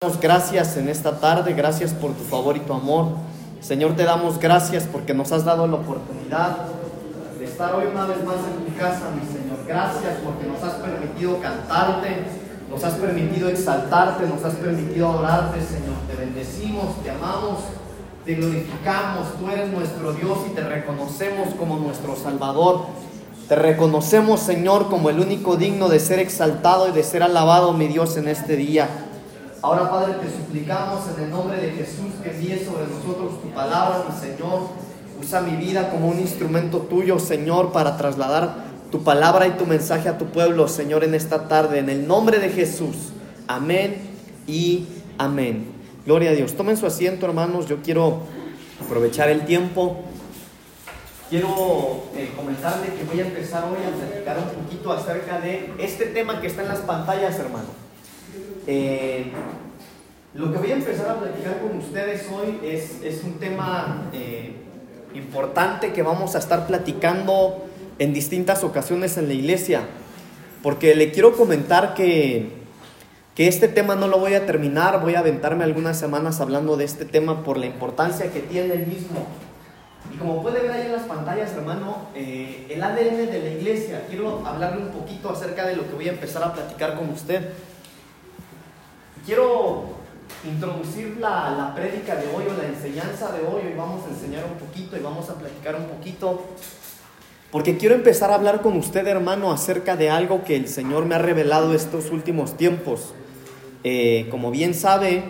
damos gracias en esta tarde, gracias por tu favor y tu amor. Señor, te damos gracias porque nos has dado la oportunidad de estar hoy una vez más en tu casa, mi Señor. Gracias porque nos has permitido cantarte, nos has permitido exaltarte, nos has permitido adorarte, Señor. Te bendecimos, te amamos, te glorificamos. Tú eres nuestro Dios y te reconocemos como nuestro Salvador. Te reconocemos, Señor, como el único digno de ser exaltado y de ser alabado, mi Dios, en este día. Ahora, Padre, te suplicamos en el nombre de Jesús que envíes sobre nosotros tu palabra, mi Señor. Usa mi vida como un instrumento tuyo, Señor, para trasladar tu palabra y tu mensaje a tu pueblo, Señor, en esta tarde. En el nombre de Jesús. Amén y amén. Gloria a Dios. Tomen su asiento, hermanos. Yo quiero aprovechar el tiempo. Quiero eh, comentarle que voy a empezar hoy a platicar un poquito acerca de este tema que está en las pantallas, hermano. Eh, lo que voy a empezar a platicar con ustedes hoy es, es un tema eh, importante que vamos a estar platicando en distintas ocasiones en la iglesia, porque le quiero comentar que, que este tema no lo voy a terminar, voy a aventarme algunas semanas hablando de este tema por la importancia que tiene el mismo. Y como puede ver ahí en las pantallas, hermano, eh, el ADN de la iglesia, quiero hablarle un poquito acerca de lo que voy a empezar a platicar con usted. Quiero introducir la, la prédica de hoy o la enseñanza de hoy. Hoy vamos a enseñar un poquito y vamos a platicar un poquito. Porque quiero empezar a hablar con usted, hermano, acerca de algo que el Señor me ha revelado estos últimos tiempos. Eh, como bien sabe,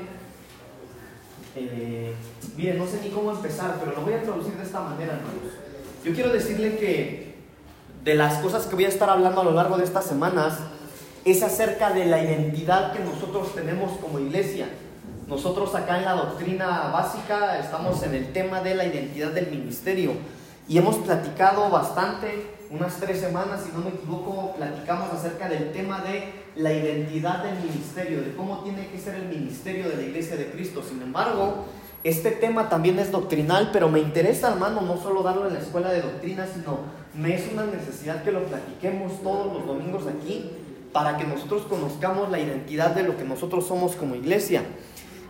eh, no sé ni cómo empezar, pero lo voy a introducir de esta manera, hermanos. Yo quiero decirle que de las cosas que voy a estar hablando a lo largo de estas semanas, es acerca de la identidad que nosotros tenemos como iglesia. Nosotros acá en la doctrina básica estamos en el tema de la identidad del ministerio y hemos platicado bastante, unas tres semanas, si no me equivoco, platicamos acerca del tema de la identidad del ministerio, de cómo tiene que ser el ministerio de la iglesia de Cristo. Sin embargo, este tema también es doctrinal, pero me interesa, hermano, no solo darlo en la escuela de doctrina, sino me es una necesidad que lo platiquemos todos los domingos aquí para que nosotros conozcamos la identidad de lo que nosotros somos como iglesia.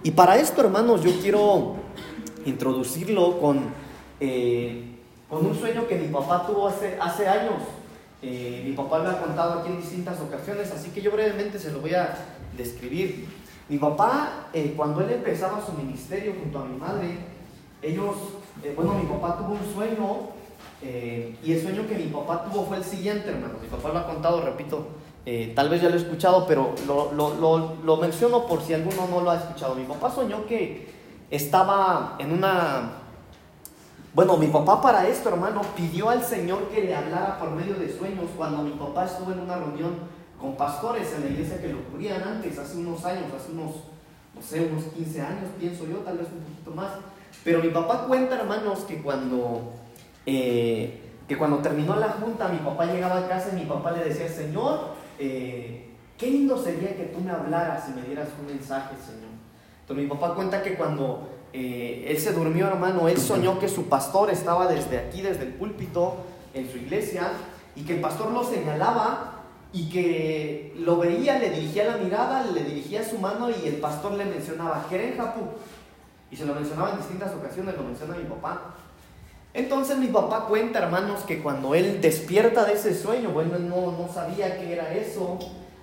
Y para esto, hermanos, yo quiero introducirlo con, eh, con un sueño que mi papá tuvo hace, hace años. Eh, mi papá me ha contado aquí en distintas ocasiones, así que yo brevemente se lo voy a describir. Mi papá, eh, cuando él empezaba su ministerio junto a mi madre, ellos, bueno, mi papá tuvo un sueño y el sueño que mi papá tuvo fue el siguiente, hermano. Mi papá lo ha contado, repito, eh, tal vez ya lo he escuchado, pero lo, lo, lo, menciono por si alguno no lo ha escuchado. Mi papá soñó que estaba en una... Bueno, mi papá para esto, hermano, pidió al Señor que le hablara por medio de sueños cuando mi papá estuvo en una reunión con pastores en la iglesia que lo cubrían antes, hace unos años, hace unos, no sé, unos 15 años, pienso yo, tal vez un poquito más. Pero mi papá cuenta, hermanos, que cuando, eh, que cuando terminó la junta, mi papá llegaba a casa y mi papá le decía, Señor, eh, qué lindo sería que tú me hablaras y me dieras un mensaje, Señor. Entonces mi papá cuenta que cuando eh, él se durmió, hermano, él soñó que su pastor estaba desde aquí, desde el púlpito, en su iglesia, y que el pastor lo señalaba y que lo veía, le dirigía la mirada, le dirigía su mano y el pastor le mencionaba, Jeren Japú. Y se lo mencionaba en distintas ocasiones, lo menciona mi papá. Entonces mi papá cuenta, hermanos, que cuando él despierta de ese sueño, bueno, no, no sabía qué era eso.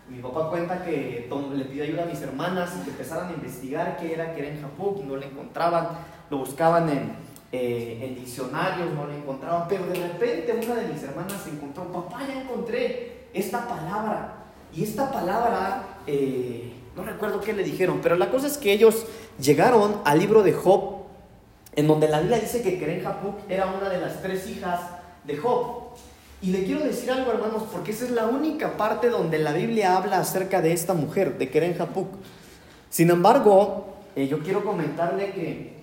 Mi papá cuenta que le pidió ayuda a mis hermanas y que empezaran a investigar qué era, que era en Japón, no lo encontraban, lo buscaban en, eh, diccionarios, no lo encontraban, pero de repente una de mis hermanas encontró, papá, ya encontré esta palabra. Y esta palabra, eh, no recuerdo qué le dijeron, pero la cosa es que ellos llegaron al libro de Job en donde la Biblia dice que Keren Hapuk era una de las tres hijas de Job. Y le quiero decir algo, hermanos, porque esa es la única parte donde la Biblia habla acerca de esta mujer, de Keren Hapuk. Sin embargo, eh, yo quiero comentarle que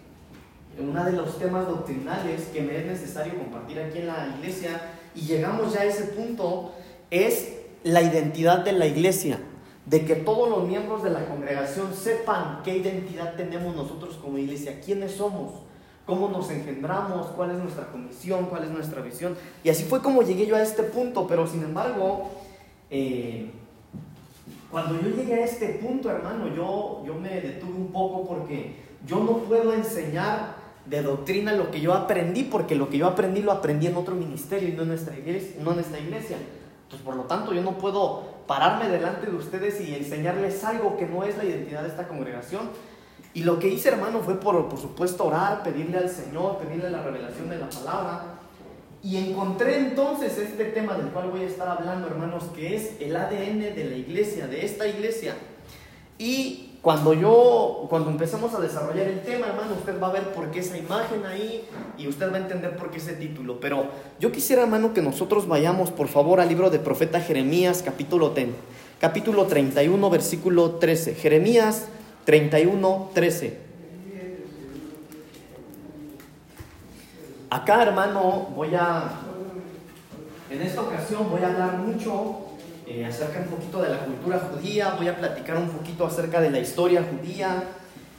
uno de los temas doctrinales que me es necesario compartir aquí en la iglesia, y llegamos ya a ese punto, es la identidad de la iglesia, de que todos los miembros de la congregación sepan qué identidad tenemos nosotros como iglesia, quiénes somos cómo nos engendramos, cuál es nuestra condición, cuál es nuestra visión. Y así fue como llegué yo a este punto, pero sin embargo, eh, cuando yo llegué a este punto, hermano, yo, yo me detuve un poco porque yo no puedo enseñar de doctrina lo que yo aprendí, porque lo que yo aprendí lo aprendí en otro ministerio y no en nuestra iglesia. No en esta iglesia. Entonces, por lo tanto, yo no puedo pararme delante de ustedes y enseñarles algo que no es la identidad de esta congregación. Y lo que hice, hermano, fue por, por supuesto orar, pedirle al Señor, pedirle la revelación de la palabra. Y encontré entonces este tema del cual voy a estar hablando, hermanos, que es el ADN de la iglesia, de esta iglesia. Y cuando yo, cuando empecemos a desarrollar el tema, hermano, usted va a ver por qué esa imagen ahí y usted va a entender por qué ese título. Pero yo quisiera, hermano, que nosotros vayamos, por favor, al libro de profeta Jeremías, capítulo, ten, capítulo 31, versículo 13. Jeremías 31, 13. Acá, hermano, voy a, en esta ocasión voy a hablar mucho eh, acerca un poquito de la cultura judía, voy a platicar un poquito acerca de la historia judía,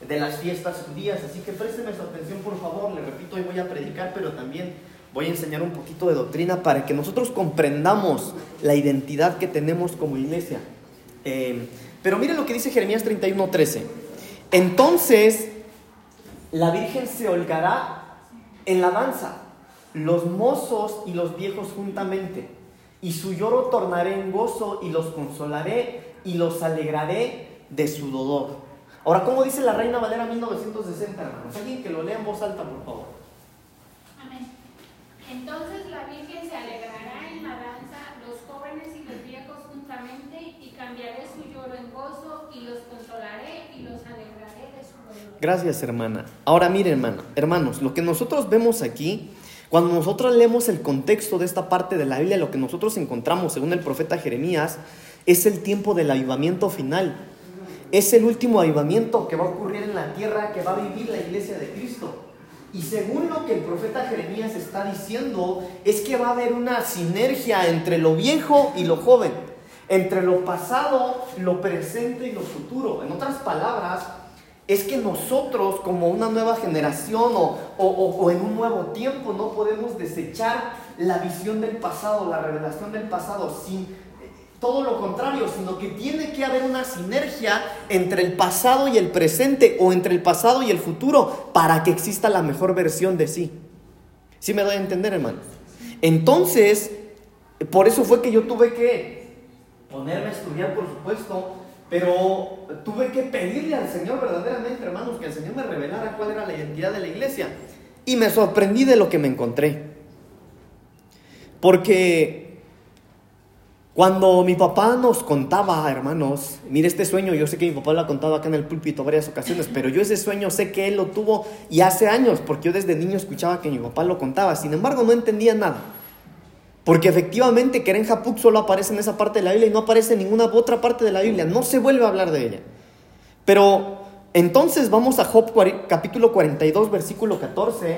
de las fiestas judías, así que présteme su atención por favor, le repito, hoy voy a predicar, pero también voy a enseñar un poquito de doctrina para que nosotros comprendamos la identidad que tenemos como iglesia. Eh, pero miren lo que dice Jeremías 31:13. Entonces la Virgen se holgará en la danza, los mozos y los viejos juntamente, y su lloro tornaré en gozo y los consolaré y los alegraré de su dolor. Ahora, ¿cómo dice la Reina Valera 1960, hermanos? Alguien que lo lea en voz alta, por favor. Amén. Entonces la Virgen se alegrará en la danza, los jóvenes y los juntamente, y cambiaré su lloro en gozo y los consolaré y los alegraré de su dolor. Gracias, hermana. Ahora miren, hermana, hermanos, lo que nosotros vemos aquí, cuando nosotros leemos el contexto de esta parte de la Biblia, lo que nosotros encontramos, según el profeta Jeremías, es el tiempo del avivamiento final. Es el último avivamiento que va a ocurrir en la tierra, que va a vivir la iglesia de Cristo. Y según lo que el profeta Jeremías está diciendo, es que va a haber una sinergia entre lo viejo y lo joven, entre lo pasado, lo presente y lo futuro. En otras palabras, es que nosotros como una nueva generación o, en un nuevo tiempo no podemos desechar la visión del pasado, la revelación del pasado, sin todo lo contrario, sino que tiene que haber una sinergia entre el pasado y el presente o entre el pasado y el futuro para que exista la mejor versión de sí. ¿Sí me doy a entender, hermano? Entonces, por eso fue que yo tuve que ponerme a estudiar, por supuesto, pero tuve que pedirle al Señor verdaderamente, hermanos, que el Señor me revelara cuál era la identidad de la iglesia. Y me sorprendí de lo que me encontré. Porque cuando mi papá nos contaba, hermanos, mire este sueño, yo sé que mi papá lo ha contado acá en el púlpito varias ocasiones, pero yo ese sueño sé que él lo tuvo y hace años, porque yo desde niño escuchaba que mi papá lo contaba, sin embargo no entendía nada. Porque efectivamente Keren Hapuk solo aparece en esa parte de la Biblia y no aparece en ninguna otra parte de la Biblia. No se vuelve a hablar de ella. Pero entonces vamos a Job capítulo 42, versículo 14.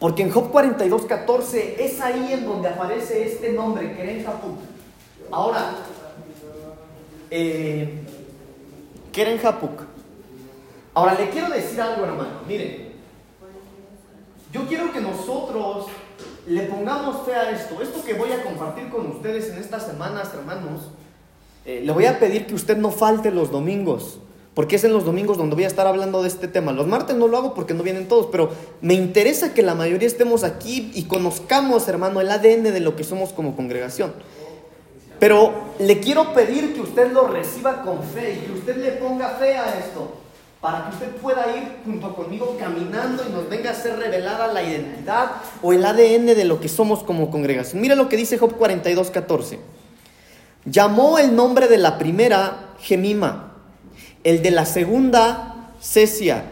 Porque en Job 42, 14 es ahí en donde aparece este nombre, Keren Hapuk. Ahora, eh, Keren Hapuk. Ahora le quiero decir algo, hermano. Miren, yo quiero que nosotros le pongamos fe a esto. Esto que voy a compartir con ustedes en estas semanas, hermanos, eh, le voy a pedir que usted no falte los domingos, porque es en los domingos donde voy a estar hablando de este tema. Los martes no lo hago porque no vienen todos, pero me interesa que la mayoría estemos aquí y conozcamos, hermano, el ADN de lo que somos como congregación. Pero le quiero pedir que usted lo reciba con fe y que usted le ponga fe a esto para que usted pueda ir junto conmigo caminando y nos venga a ser revelada la identidad o el ADN de lo que somos como congregación. Mira lo que dice Job 42, 14. Llamó el nombre de la primera Gemima, el de la segunda Cesia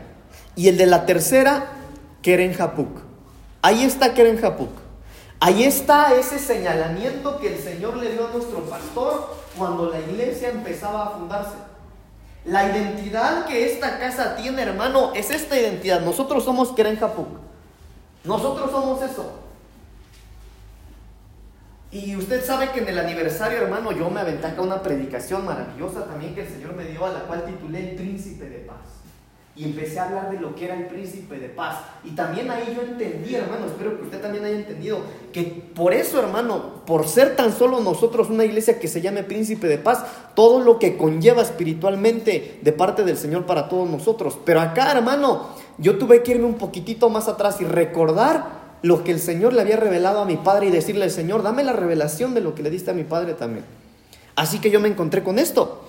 y el de la tercera Keren Ahí está Keren Ahí está ese señalamiento que el Señor le dio a nuestro pastor cuando la iglesia empezaba a fundarse. La identidad que esta casa tiene, hermano, es esta identidad. Nosotros somos Keren Japuk. Nosotros somos eso. Y usted sabe que en el aniversario, hermano, yo me aventé una predicación maravillosa también que el Señor me dio, a la cual titulé El Príncipe de Paz. Y empecé a hablar de lo que era el príncipe de paz. Y también ahí yo entendí, hermano, espero que usted también haya entendido, que por eso, hermano, por ser tan solo nosotros una iglesia que se llame príncipe de paz, todo lo que conlleva espiritualmente de parte del Señor para todos nosotros. Pero acá, hermano, yo tuve que irme un poquitito más atrás y recordar lo que el Señor le había revelado a mi padre y decirle, Señor, dame la revelación de lo que le diste a mi padre también. Así que yo me encontré con esto.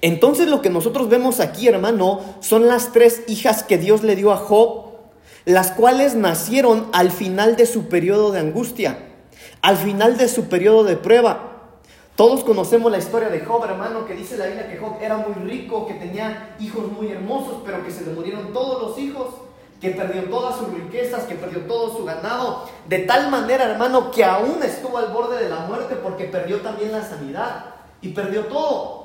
Entonces lo que nosotros vemos aquí, hermano, son las tres hijas que Dios le dio a Job, las cuales nacieron al final de su periodo de angustia, al final de su periodo de prueba. Todos conocemos la historia de Job, hermano, que dice la Biblia que Job era muy rico, que tenía hijos muy hermosos, pero que se le murieron todos los hijos, que perdió todas sus riquezas, que perdió todo su ganado, de tal manera, hermano, que aún estuvo al borde de la muerte porque perdió también la sanidad y perdió todo.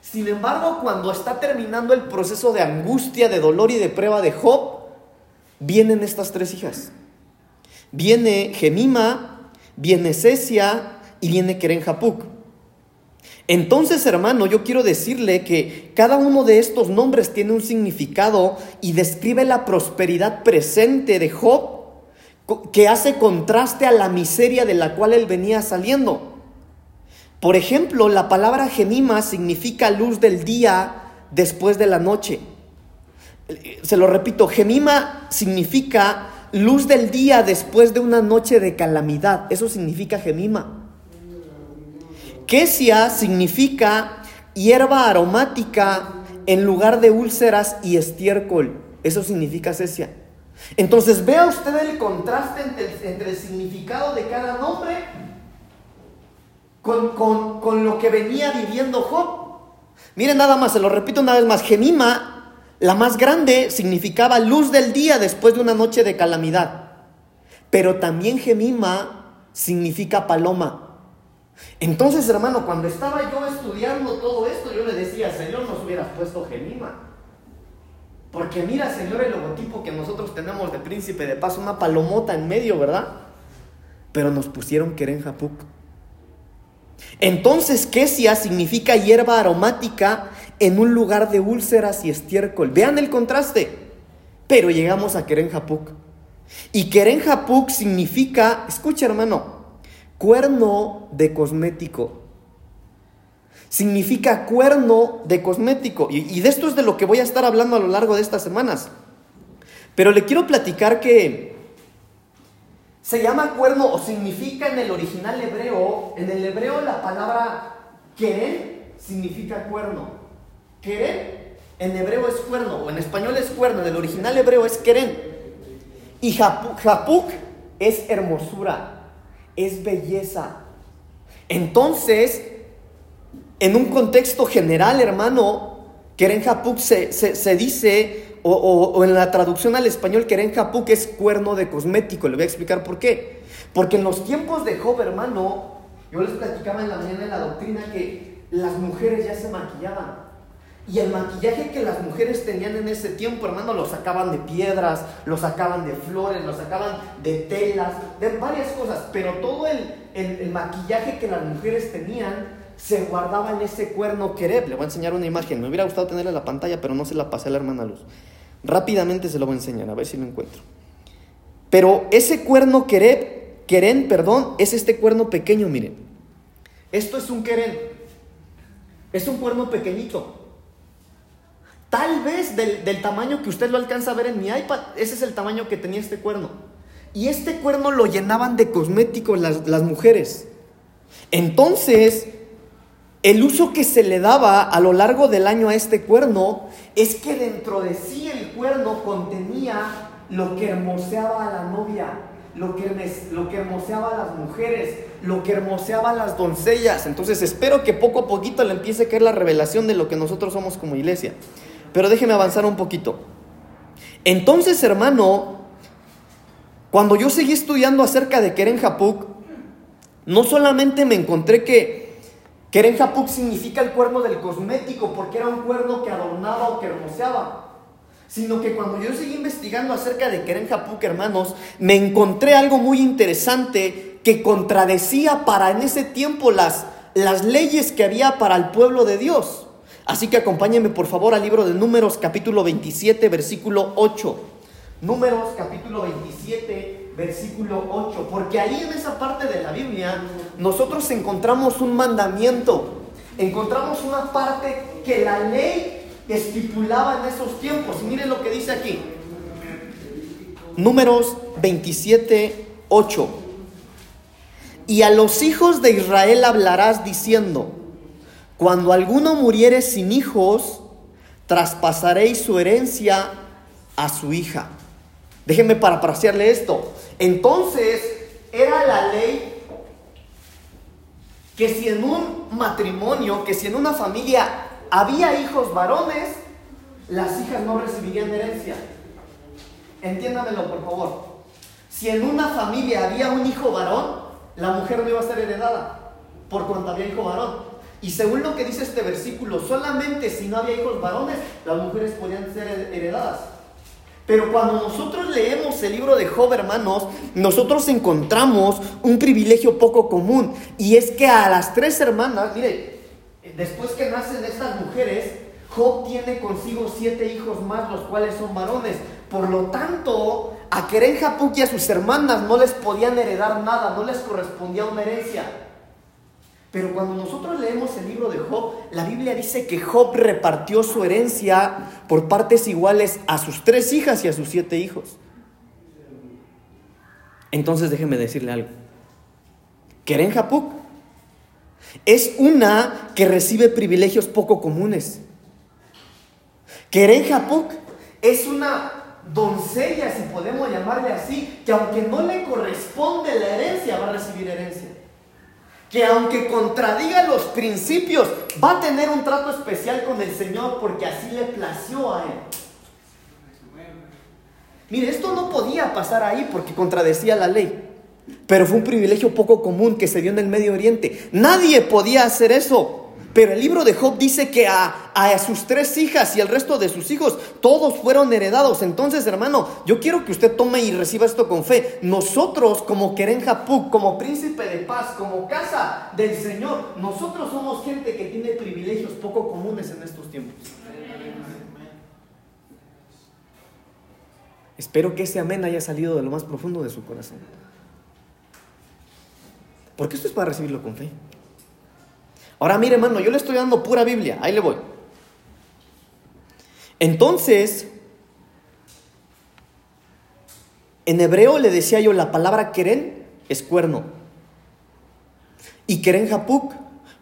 Sin embargo, cuando está terminando el proceso de angustia, de dolor y de prueba de Job, vienen estas tres hijas. Viene Gemima, viene Cesia y viene Keren Entonces, hermano, yo quiero decirle que cada uno de estos nombres tiene un significado y describe la prosperidad presente de Job que hace contraste a la miseria de la cual él venía saliendo. Por ejemplo, la palabra gemima significa luz del día después de la noche. Se lo repito, gemima significa luz del día después de una noche de calamidad. Eso significa gemima. Kesia significa hierba aromática en lugar de úlceras y estiércol. Eso significa cesia. Entonces vea usted el contraste entre el significado de cada nombre con, lo que venía viviendo Job. Miren nada más, se lo repito una vez más, Gemima, la más grande, significaba luz del día después de una noche de calamidad. Pero también Gemima significa paloma. Entonces, hermano, cuando estaba yo estudiando todo esto, yo le decía, Señor, nos hubieras puesto Gemima. Porque mira, Señor, el logotipo que nosotros tenemos de príncipe de paz, una palomota en medio, ¿verdad? Pero nos pusieron Keren Japuk. Entonces, quesia significa hierba aromática en un lugar de úlceras y estiércol. Vean el contraste. Pero llegamos a Keren Y Keren significa, escucha hermano, cuerno de cosmético. Significa cuerno de cosmético. Y de esto es de lo que voy a estar hablando a lo largo de estas semanas. Pero le quiero platicar que se llama cuerno o significa en el original hebreo, en el hebreo la palabra keren significa cuerno. Keren en hebreo es cuerno, o en español es cuerno, en el original hebreo es keren. Y japuk es hermosura, es belleza. Entonces, en un contexto general, hermano, keren japuk se, se dice o, en la traducción al español, Keren que es cuerno de cosmético. Le voy a explicar por qué. Porque en los tiempos de Job, hermano, yo les platicaba en la mañana en la doctrina que las mujeres ya se maquillaban. Y el maquillaje que las mujeres tenían en ese tiempo, hermano, lo sacaban de piedras, lo sacaban de flores, lo sacaban de telas, de varias cosas. Pero todo el, el maquillaje que las mujeres tenían se guardaba en ese cuerno Kereb. Le voy a enseñar una imagen. Me hubiera gustado tenerla en la pantalla, pero no se la pasé a la hermana Luz. Rápidamente se lo voy a enseñar, a ver si lo encuentro. Pero ese cuerno Kereb, Keren, perdón, es este cuerno pequeño, miren. Esto es un Keren. Es un cuerno pequeñito. Tal vez del, tamaño que usted lo alcanza a ver en mi iPad, ese es el tamaño que tenía este cuerno. Y este cuerno lo llenaban de cosméticos las, las mujeres. Entonces, el uso que se le daba a lo largo del año a este cuerno es que dentro de sí el cuerno contenía lo que hermoseaba a la novia, lo que, lo que hermoseaba a las mujeres, lo que hermoseaba a las doncellas. Entonces espero que poco a poquito le empiece a caer la revelación de lo que nosotros somos como iglesia. Pero déjeme avanzar un poquito. Entonces, hermano, cuando yo seguí estudiando acerca de Keren Japuk, no solamente me encontré que Keren Japuk significa el cuerno del cosmético porque era un cuerno que adornaba o que hermoseaba. Sino que cuando yo seguí investigando acerca de Keren Japuk, hermanos, me encontré algo muy interesante que contradecía para en ese tiempo las, las leyes que había para el pueblo de Dios. Así que acompáñenme por favor al libro de Números capítulo 27, versículo 8. Números capítulo 27, versículo 8. Porque ahí en esa parte de la Biblia nosotros encontramos un mandamiento. Encontramos una parte que la ley estipulaba en esos tiempos. Y miren lo que dice aquí. Números 27, 8. Y a los hijos de Israel hablarás diciendo, cuando alguno muriere sin hijos, traspasaréis su herencia a su hija. Déjenme parafrasearle esto. Entonces, era la ley que si en un matrimonio, que si en una familia había hijos varones, las hijas no recibirían herencia. Entiéndamelo, por favor. Si en una familia había un hijo varón, la mujer no iba a ser heredada, por cuanto había hijo varón. Y según lo que dice este versículo, solamente si no había hijos varones, las mujeres podían ser heredadas. Pero cuando nosotros leemos el libro de Job, hermanos, nosotros encontramos un privilegio poco común. Y es que a las tres hermanas, mire, después que nacen estas mujeres, Job tiene consigo siete hijos más, los cuales son varones. Por lo tanto, a Keren Japuk y a sus hermanas no les podían heredar nada, no les correspondía una herencia. Pero cuando nosotros leemos el libro de Job, la Biblia dice que Job repartió su herencia por partes iguales a sus tres hijas y a sus siete hijos. Entonces déjeme decirle algo. Keren Japuk es una que recibe privilegios poco comunes. Keren es una doncella, si podemos llamarle así, que aunque no le corresponde la herencia, va a recibir herencia que aunque contradiga los principios, va a tener un trato especial con el Señor porque así le plació a él. Mire, esto no podía pasar ahí porque contradecía la ley, pero fue un privilegio poco común que se dio en el Medio Oriente. Nadie podía hacer eso. Pero el libro de Job dice que a, a, sus tres hijas y al resto de sus hijos, todos fueron heredados. Entonces, hermano, yo quiero que usted tome y reciba esto con fe. Nosotros, como Keren Japuk, como príncipe de paz, como casa del Señor, nosotros somos gente que tiene privilegios poco comunes en estos tiempos. Espero que ese amén haya salido de lo más profundo de su corazón. Porque esto es para recibirlo con fe. Ahora mire, hermano, yo le estoy dando pura Biblia, ahí le voy. Entonces, en hebreo le decía yo, la palabra keren es cuerno. Y keren japuk,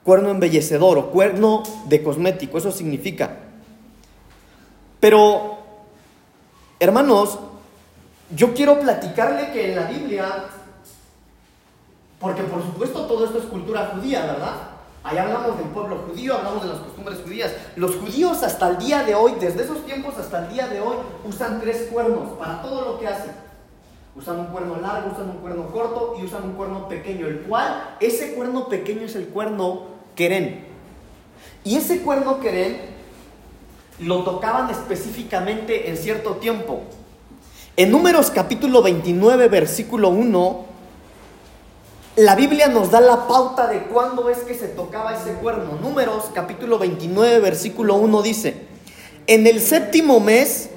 cuerno embellecedor o cuerno de cosmético, eso significa. Pero, hermanos, yo quiero platicarle que en la Biblia, porque por supuesto todo esto es cultura judía, ¿verdad? Ahí hablamos del pueblo judío, hablamos de las costumbres judías. Los judíos hasta el día de hoy, desde esos tiempos hasta el día de hoy, usan tres cuernos para todo lo que hacen. Usan un cuerno largo, usan un cuerno corto y usan un cuerno pequeño, el cual ese cuerno pequeño es el cuerno querén. Y ese cuerno querén lo tocaban específicamente en cierto tiempo. En Números capítulo 29, versículo 1, la Biblia nos da la pauta de cuándo es que se tocaba ese cuerno. Números capítulo 29, versículo 1 dice, en el séptimo mes,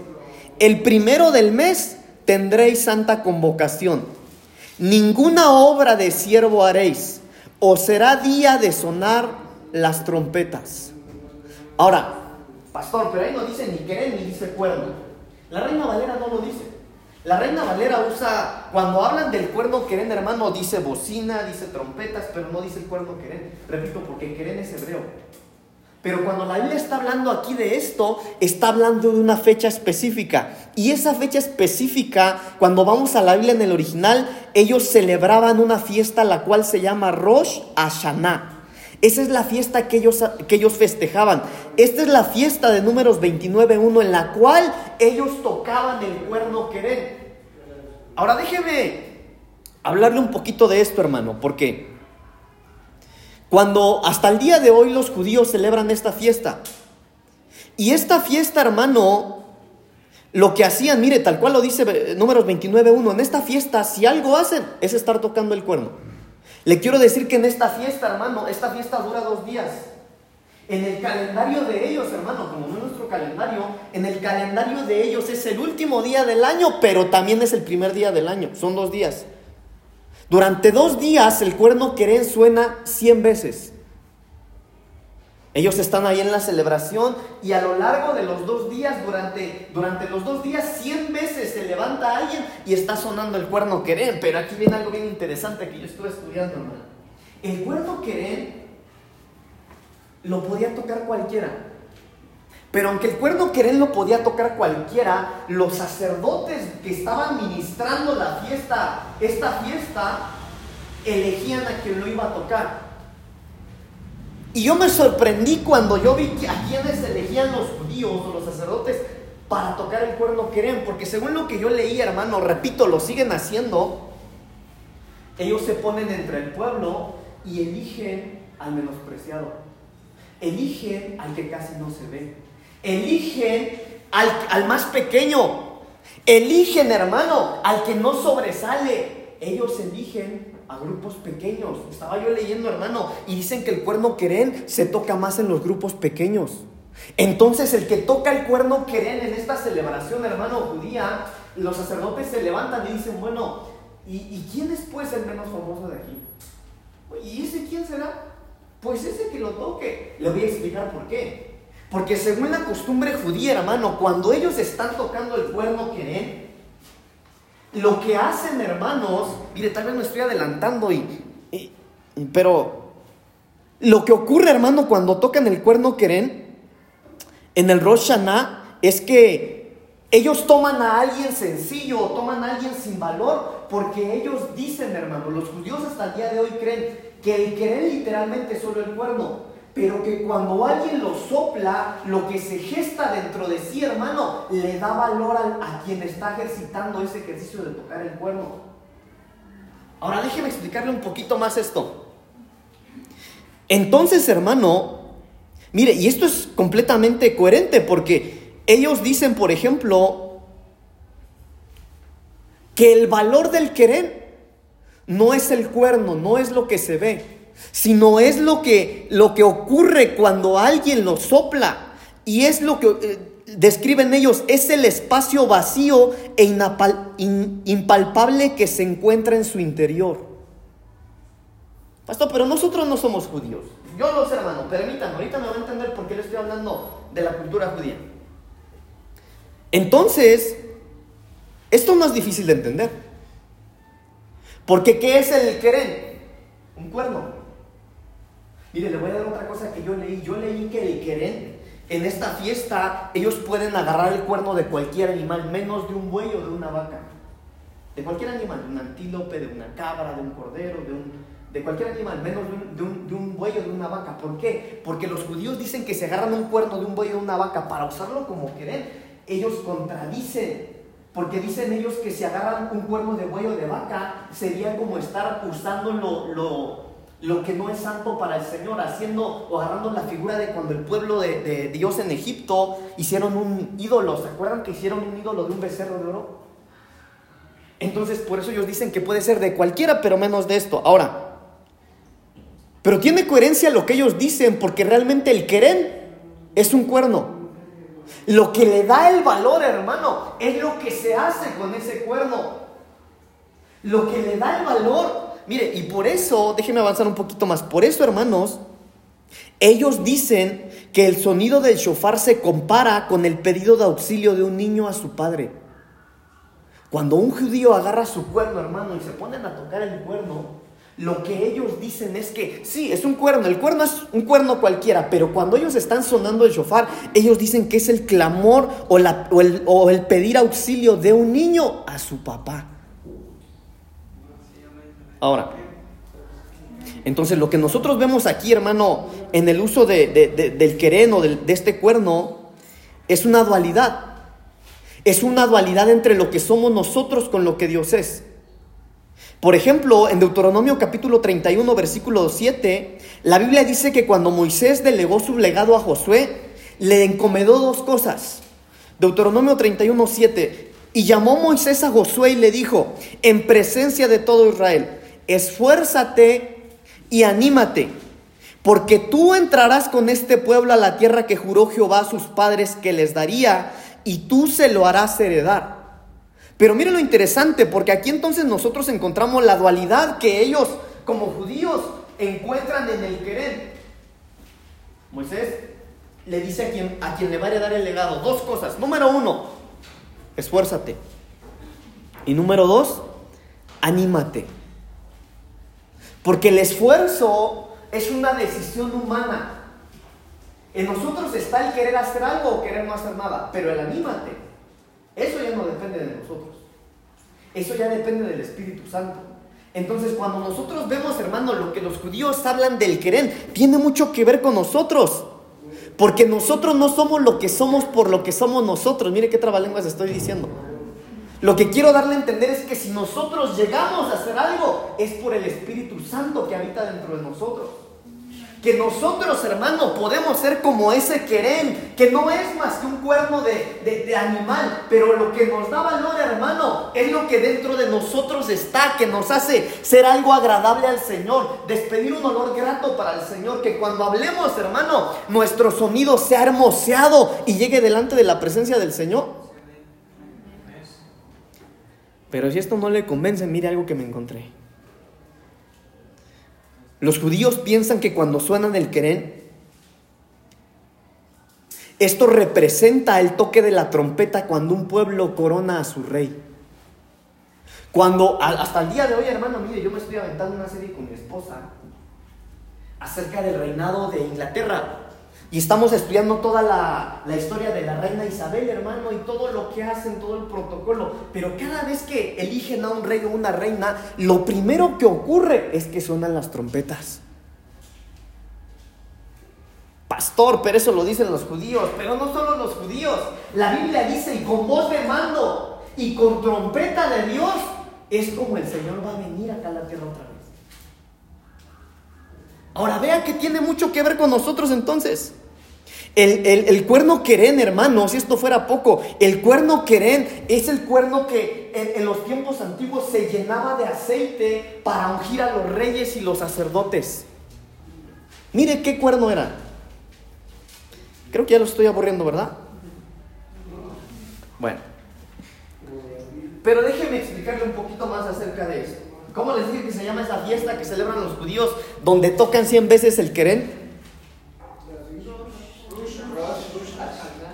el primero del mes, tendréis santa convocación. Ninguna obra de siervo haréis, o será día de sonar las trompetas. Ahora, pastor, pero ahí no dice ni querer ni dice cuerno. La reina Valera no lo dice. La Reina Valera usa, cuando hablan del cuerno queren, hermano, dice bocina, dice trompetas, pero no dice el cuerno queren. Repito, porque queren es hebreo. Pero cuando la Biblia está hablando aquí de esto, está hablando de una fecha específica. Y esa fecha específica, cuando vamos a la Biblia en el original, ellos celebraban una fiesta la cual se llama Rosh Hashanah. Esa es la fiesta que ellos, que ellos festejaban. Esta es la fiesta de números 29.1 en la cual ellos tocaban el cuerno querer. Ahora déjeme hablarle un poquito de esto, hermano, porque cuando hasta el día de hoy los judíos celebran esta fiesta, y esta fiesta, hermano, lo que hacían, mire, tal cual lo dice eh, números 29.1, en esta fiesta, si algo hacen, es estar tocando el cuerno. Le quiero decir que en esta fiesta, hermano, esta fiesta dura dos días. En el calendario de ellos, hermano, como no es nuestro calendario, en el calendario de ellos es el último día del año, pero también es el primer día del año. Son dos días. Durante dos días el cuerno querén suena cien veces. Ellos están ahí en la celebración y a lo largo de los dos días, durante, durante los dos días, cien veces se levanta alguien y está sonando el cuerno querén. Pero aquí viene algo bien interesante que yo estuve estudiando, hermano. El cuerno querén lo podía tocar cualquiera. Pero aunque el cuerno querén lo podía tocar cualquiera, los sacerdotes que estaban ministrando la fiesta, esta fiesta, elegían a quien lo iba a tocar. Y yo me sorprendí cuando yo vi a quienes elegían los judíos o los sacerdotes para tocar el cuerno querén, porque según lo que yo leí, hermano, repito, lo siguen haciendo, ellos se ponen entre el pueblo y eligen al menospreciado, eligen al que casi no se ve, eligen al, al más pequeño, eligen, hermano, al que no sobresale, ellos eligen a grupos pequeños. Estaba yo leyendo, hermano, y dicen que el cuerno querén se toca más en los grupos pequeños. Entonces, el que toca el cuerno querén en esta celebración, hermano, judía, los sacerdotes se levantan y dicen, bueno, ¿y, quién es pues el menos famoso de aquí? ¿Y ese quién será? Pues ese que lo toque. Le voy a explicar por qué. Porque según la costumbre judía, hermano, cuando ellos están tocando el cuerno querén, lo que hacen, hermanos, mire, tal vez me estoy adelantando y, pero lo que ocurre, hermano, cuando tocan el cuerno querén en el Rosh es que ellos toman a alguien sencillo o toman a alguien sin valor porque ellos dicen, hermano, los judíos hasta el día de hoy creen que el querén literalmente es solo el cuerno pero que cuando alguien lo sopla, lo que se gesta dentro de sí, hermano, le da valor a, quien está ejercitando ese ejercicio de tocar el cuerno. Ahora déjeme explicarle un poquito más esto. Entonces, hermano, mire, y esto es completamente coherente porque ellos dicen, por ejemplo, que el valor del querer no es el cuerno, no es lo que se ve, sino es lo que, lo que ocurre cuando alguien lo sopla. Y es lo que eh, describen ellos, es el espacio vacío e impalpable que se encuentra en su interior. Pastor, pero nosotros no somos judíos. Yo lo sé, hermano, permítanme, ahorita me van a entender por qué le estoy hablando de la cultura judía. Entonces, esto no es difícil de entender. Porque ¿qué es el querer? Un cuerno. Mire, le voy a dar otra cosa que yo leí. Yo leí que el querén, en esta fiesta, ellos pueden agarrar el cuerno de cualquier animal, menos de un buey o de una vaca. De cualquier animal, de un antílope, de una cabra, de un cordero, de, un, de cualquier animal, menos de un, de, un, buey o de una vaca. ¿Por qué? Porque los judíos dicen que se agarran un cuerno de un buey o de una vaca para usarlo como querén. Ellos contradicen porque dicen ellos que si agarran un cuerno de buey o de vaca, sería como estar usando lo, lo que no es santo para el Señor, haciendo o agarrando la figura de cuando el pueblo de, Dios en Egipto hicieron un ídolo. ¿Se acuerdan que hicieron un ídolo de un becerro de oro? Entonces, por eso ellos dicen que puede ser de cualquiera, pero menos de esto. Ahora, pero tiene coherencia lo que ellos dicen, porque realmente el querer es un cuerno. Lo que le da el valor, hermano, es lo que se hace con ese cuerno. Lo que le da el valor Mire, y por eso, déjenme avanzar un poquito más. Por eso, hermanos, ellos dicen que el sonido del shofar se compara con el pedido de auxilio de un niño a su padre. Cuando un judío agarra su cuerno, hermano, y se ponen a tocar el cuerno, lo que ellos dicen es que sí, es un cuerno, el cuerno es un cuerno cualquiera, pero cuando ellos están sonando el shofar, ellos dicen que es el clamor o, el, o el pedir auxilio de un niño a su papá. Ahora, entonces lo que nosotros vemos aquí, hermano, en el uso del quereno, de, de este cuerno, es una dualidad. Es una dualidad entre lo que somos nosotros con lo que Dios es. Por ejemplo, en Deuteronomio capítulo 31, versículo 7, la Biblia dice que cuando Moisés delegó su legado a Josué, le encomendó dos cosas. Deuteronomio 31, 7, y llamó Moisés a Josué y le dijo, en presencia de todo Israel, esfuérzate y anímate, Porque tú entrarás con este pueblo a la tierra que juró Jehová a sus padres que les daría, y tú se lo harás heredar. Pero mire lo interesante, porque aquí entonces nosotros encontramos la dualidad que ellos, como judíos, encuentran en el querer. Moisés le dice a quien, a quien le va a heredar el legado dos cosas. Número uno, esfuérzate. Y número dos, anímate. Porque el esfuerzo es una decisión humana. En nosotros está el querer hacer algo o querer no hacer nada, pero el anímate, eso ya no depende de nosotros. Eso ya depende del Espíritu Santo. Entonces, cuando nosotros vemos, hermano, lo que los judíos hablan del querer, tiene mucho que ver con nosotros. Porque nosotros no somos lo que somos por lo que somos nosotros. Mire qué trabalenguas estoy diciendo. Lo que quiero darle a entender es que si nosotros llegamos a hacer algo, es por el Espíritu Santo que habita dentro de nosotros. Que nosotros, hermano, podemos ser como ese querén, que no es más que un cuerno de, animal, pero lo que nos da valor, hermano, es lo que dentro de nosotros está, que nos hace ser algo agradable al Señor, despedir un olor grato para el Señor, que cuando hablemos, hermano, nuestro sonido sea hermoseado y llegue delante de la presencia del Señor. Pero si esto no le convence, mire algo que me encontré. Los judíos piensan que cuando suenan el querén, esto representa el toque de la trompeta cuando un pueblo corona a su rey. Cuando hasta el día de hoy, hermano, mire, yo me estoy aventando una serie con mi esposa acerca del reinado de Inglaterra. Y estamos estudiando toda la, historia de la reina Isabel, hermano, y todo lo que hacen, todo el protocolo. Pero cada vez que eligen a un rey o una reina, lo primero que ocurre es que suenan las trompetas. Pastor, pero eso lo dicen los judíos, pero no solo los judíos. La Biblia dice, y con voz de mando y con trompeta de Dios, es como el Señor va a venir acá a la tierra otra vez. Ahora vea que tiene mucho que ver con nosotros entonces. El, cuerno querén, hermano, si esto fuera poco, el cuerno querén es el cuerno que en, los tiempos antiguos se llenaba de aceite para ungir a los reyes y los sacerdotes. Mire qué cuerno era. Creo que ya lo estoy aburriendo, ¿verdad? Bueno. Pero déjeme explicarle un poquito más acerca de esto. ¿Cómo les dije que se llama esa fiesta que celebran los judíos donde tocan 100 veces el querén?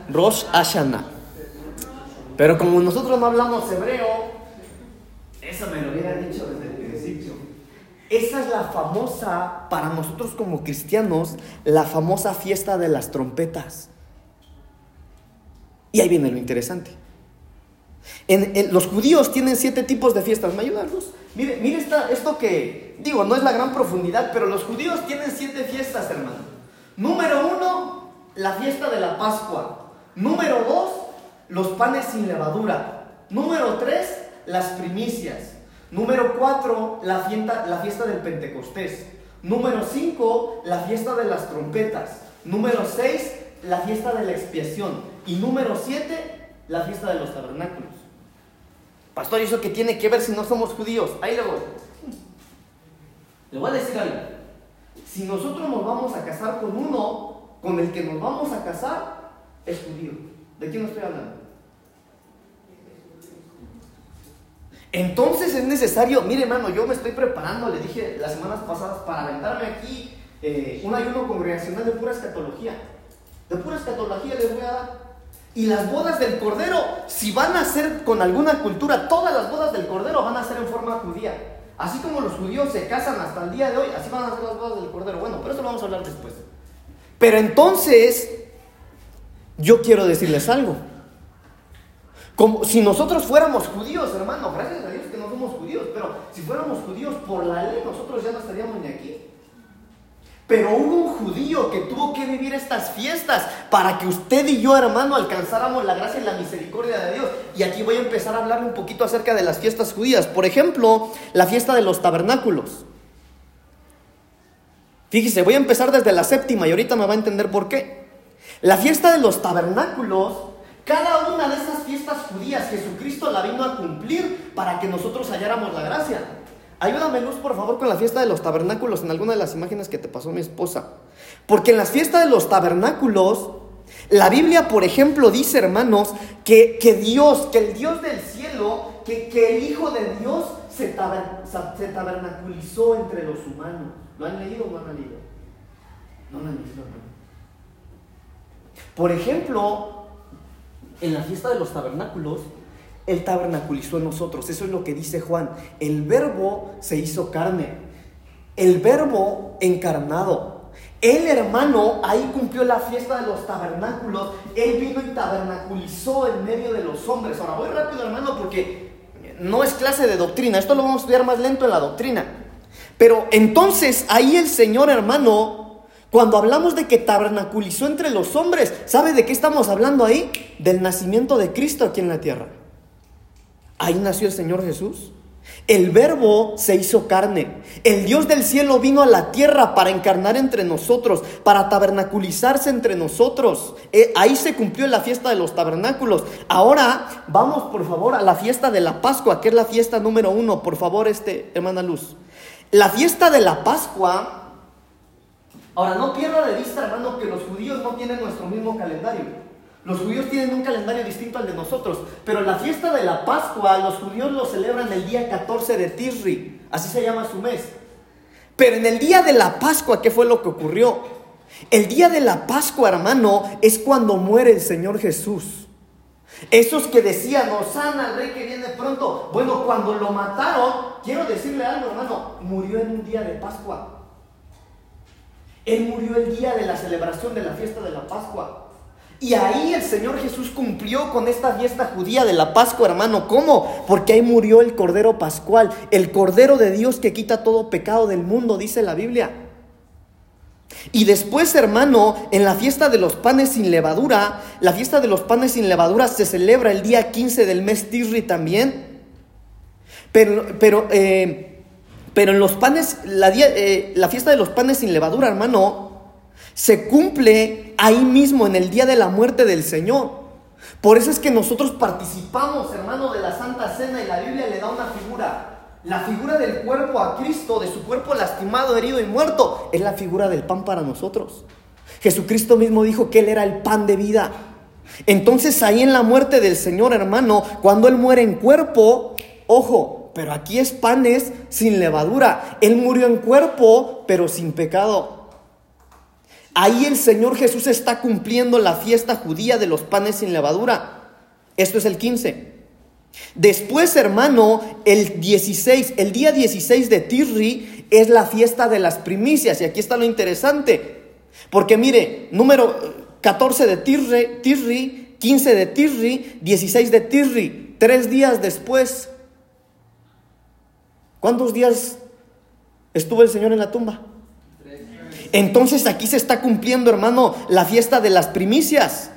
Rosh Hashanah. Pero como nosotros no hablamos hebreo, eso me lo hubieran dicho desde el principio. Esa es la famosa, para nosotros como cristianos, la famosa fiesta de las trompetas. Y ahí viene lo interesante. En, los judíos tienen siete tipos de fiestas. ¿Me ayudan, Luz? Mire, esto que, digo, no es la gran profundidad, pero los judíos tienen siete fiestas, hermano. Número uno, la fiesta de la Pascua. Número dos, los panes sin levadura. Número tres, las primicias. Número cuatro, la fiesta, la fiesta del Pentecostés. Número cinco, la fiesta de las trompetas. Número seis, la fiesta de la expiación. Y número siete, la fiesta de los tabernáculos. Pastor, ¿y eso qué tiene que ver si no somos judíos? Ahí le voy. Le voy a decir algo. Si nosotros nos vamos a casar con uno con el que nos vamos a casar, es judío. ¿De quién estoy hablando? Entonces es necesario, mire hermano, yo me estoy preparando, le dije las semanas pasadas, para aventarme aquí eh, un ayuno congregacional de pura escatología. De pura escatología les voy a dar. Y las bodas del Cordero, si van a ser con alguna cultura, todas las bodas del Cordero van a ser en forma judía. Así como los judíos se casan hasta el día de hoy, así van a ser las bodas del Cordero. Bueno, pero eso lo vamos a hablar después. Pero entonces, yo quiero decirles algo. Como si nosotros fuéramos judíos, hermano, gracias a Dios que no somos judíos, pero si fuéramos judíos por la ley, nosotros ya no estaríamos ni aquí. Pero hubo un judío que tuvo que vivir estas fiestas para que usted y yo, hermano, alcanzáramos la gracia y la misericordia de Dios. Y aquí voy a empezar a hablarle un poquito acerca de las fiestas judías. Por ejemplo, la fiesta de los tabernáculos. Fíjese, voy a empezar desde la séptima y ahorita me va a entender por qué. La fiesta de los tabernáculos, cada una de esas fiestas judías, Jesucristo la vino a cumplir para que nosotros halláramos la gracia. Ayúdame, Luz, por favor, con la fiesta de los tabernáculos en alguna de las imágenes que te pasó mi esposa. Porque en las fiestas de los tabernáculos, la Biblia, por ejemplo, dice, hermanos, que, que Dios, que el Dios del cielo, que, que el Hijo de Dios se, tabernaculizó entre los humanos. ¿Lo han leído o no han leído? No lo han leído, hermano. Por ejemplo, en la fiesta de los tabernáculos, Él tabernaculizó en nosotros. Eso es lo que dice Juan. El verbo se hizo carne. El verbo encarnado. El hermano ahí cumplió la fiesta de los tabernáculos. Él vino y tabernaculizó en medio de los hombres. Ahora voy rápido, hermano, porque no es clase de doctrina. Esto lo vamos a estudiar más lento en la doctrina. Pero entonces ahí el Señor, hermano, cuando hablamos de que tabernaculizó entre los hombres, ¿sabe de qué estamos hablando ahí? Del nacimiento de Cristo aquí en la tierra. Ahí nació el Señor Jesús. El verbo se hizo carne. El Dios del cielo vino a la tierra para encarnar entre nosotros, para tabernaculizarse entre nosotros. Eh, ahí se cumplió la fiesta de los tabernáculos. Ahora vamos por favor a la fiesta de la Pascua, que es la fiesta número uno. Por favor, este, hermana Luz. La fiesta de la Pascua. Ahora no pierda de vista, hermano, que los judíos no tienen nuestro mismo calendario. Los judíos tienen un calendario distinto al de nosotros, pero la fiesta de la Pascua los judíos lo celebran el día 14 de Tisri, así se llama su mes. Pero en el día de la Pascua, ¿qué fue lo que ocurrió? El día de la Pascua, hermano, es cuando muere el Señor Jesús. Esos que decían, Osana, el rey que viene pronto. Bueno, cuando lo mataron, quiero decirle algo, hermano, murió en un día de Pascua. Él murió el día de la celebración de la fiesta de la Pascua. Y ahí el Señor Jesús cumplió con esta fiesta judía de la Pascua, hermano. ¿Cómo? Porque ahí murió el Cordero Pascual, el Cordero de Dios que quita todo pecado del mundo, dice la Biblia. Y después, hermano, en la fiesta de los panes sin levadura, la fiesta de los panes sin levadura se celebra el día 15 del mes Tisri también. Pero, pero, eh, pero en los panes, la, eh, la fiesta de los panes sin levadura, hermano, se cumple ahí mismo en el día de la muerte del Señor. Por eso es que nosotros participamos, hermano, de la Santa Cena y la Biblia le da una figura. La figura del cuerpo a Cristo, de su cuerpo lastimado, herido y muerto, es la figura del pan para nosotros. Jesucristo mismo dijo que Él era el pan de vida. Entonces ahí en la muerte del Señor, hermano, cuando Él muere en cuerpo, ojo, pero aquí es panes sin levadura. Él murió en cuerpo, pero sin pecado. Ahí el Señor Jesús está cumpliendo la fiesta judía de los panes sin levadura. Esto es el 15. Después, hermano, el 16, el día 16 de Tirri es la fiesta de las primicias. Y aquí está lo interesante. Porque mire, número 14 de Tirri, Tirri 15 de Tirri, 16 de Tirri. Tres días después. ¿Cuántos días estuvo el Señor en la tumba? Entonces aquí se está cumpliendo, hermano, la fiesta de las primicias.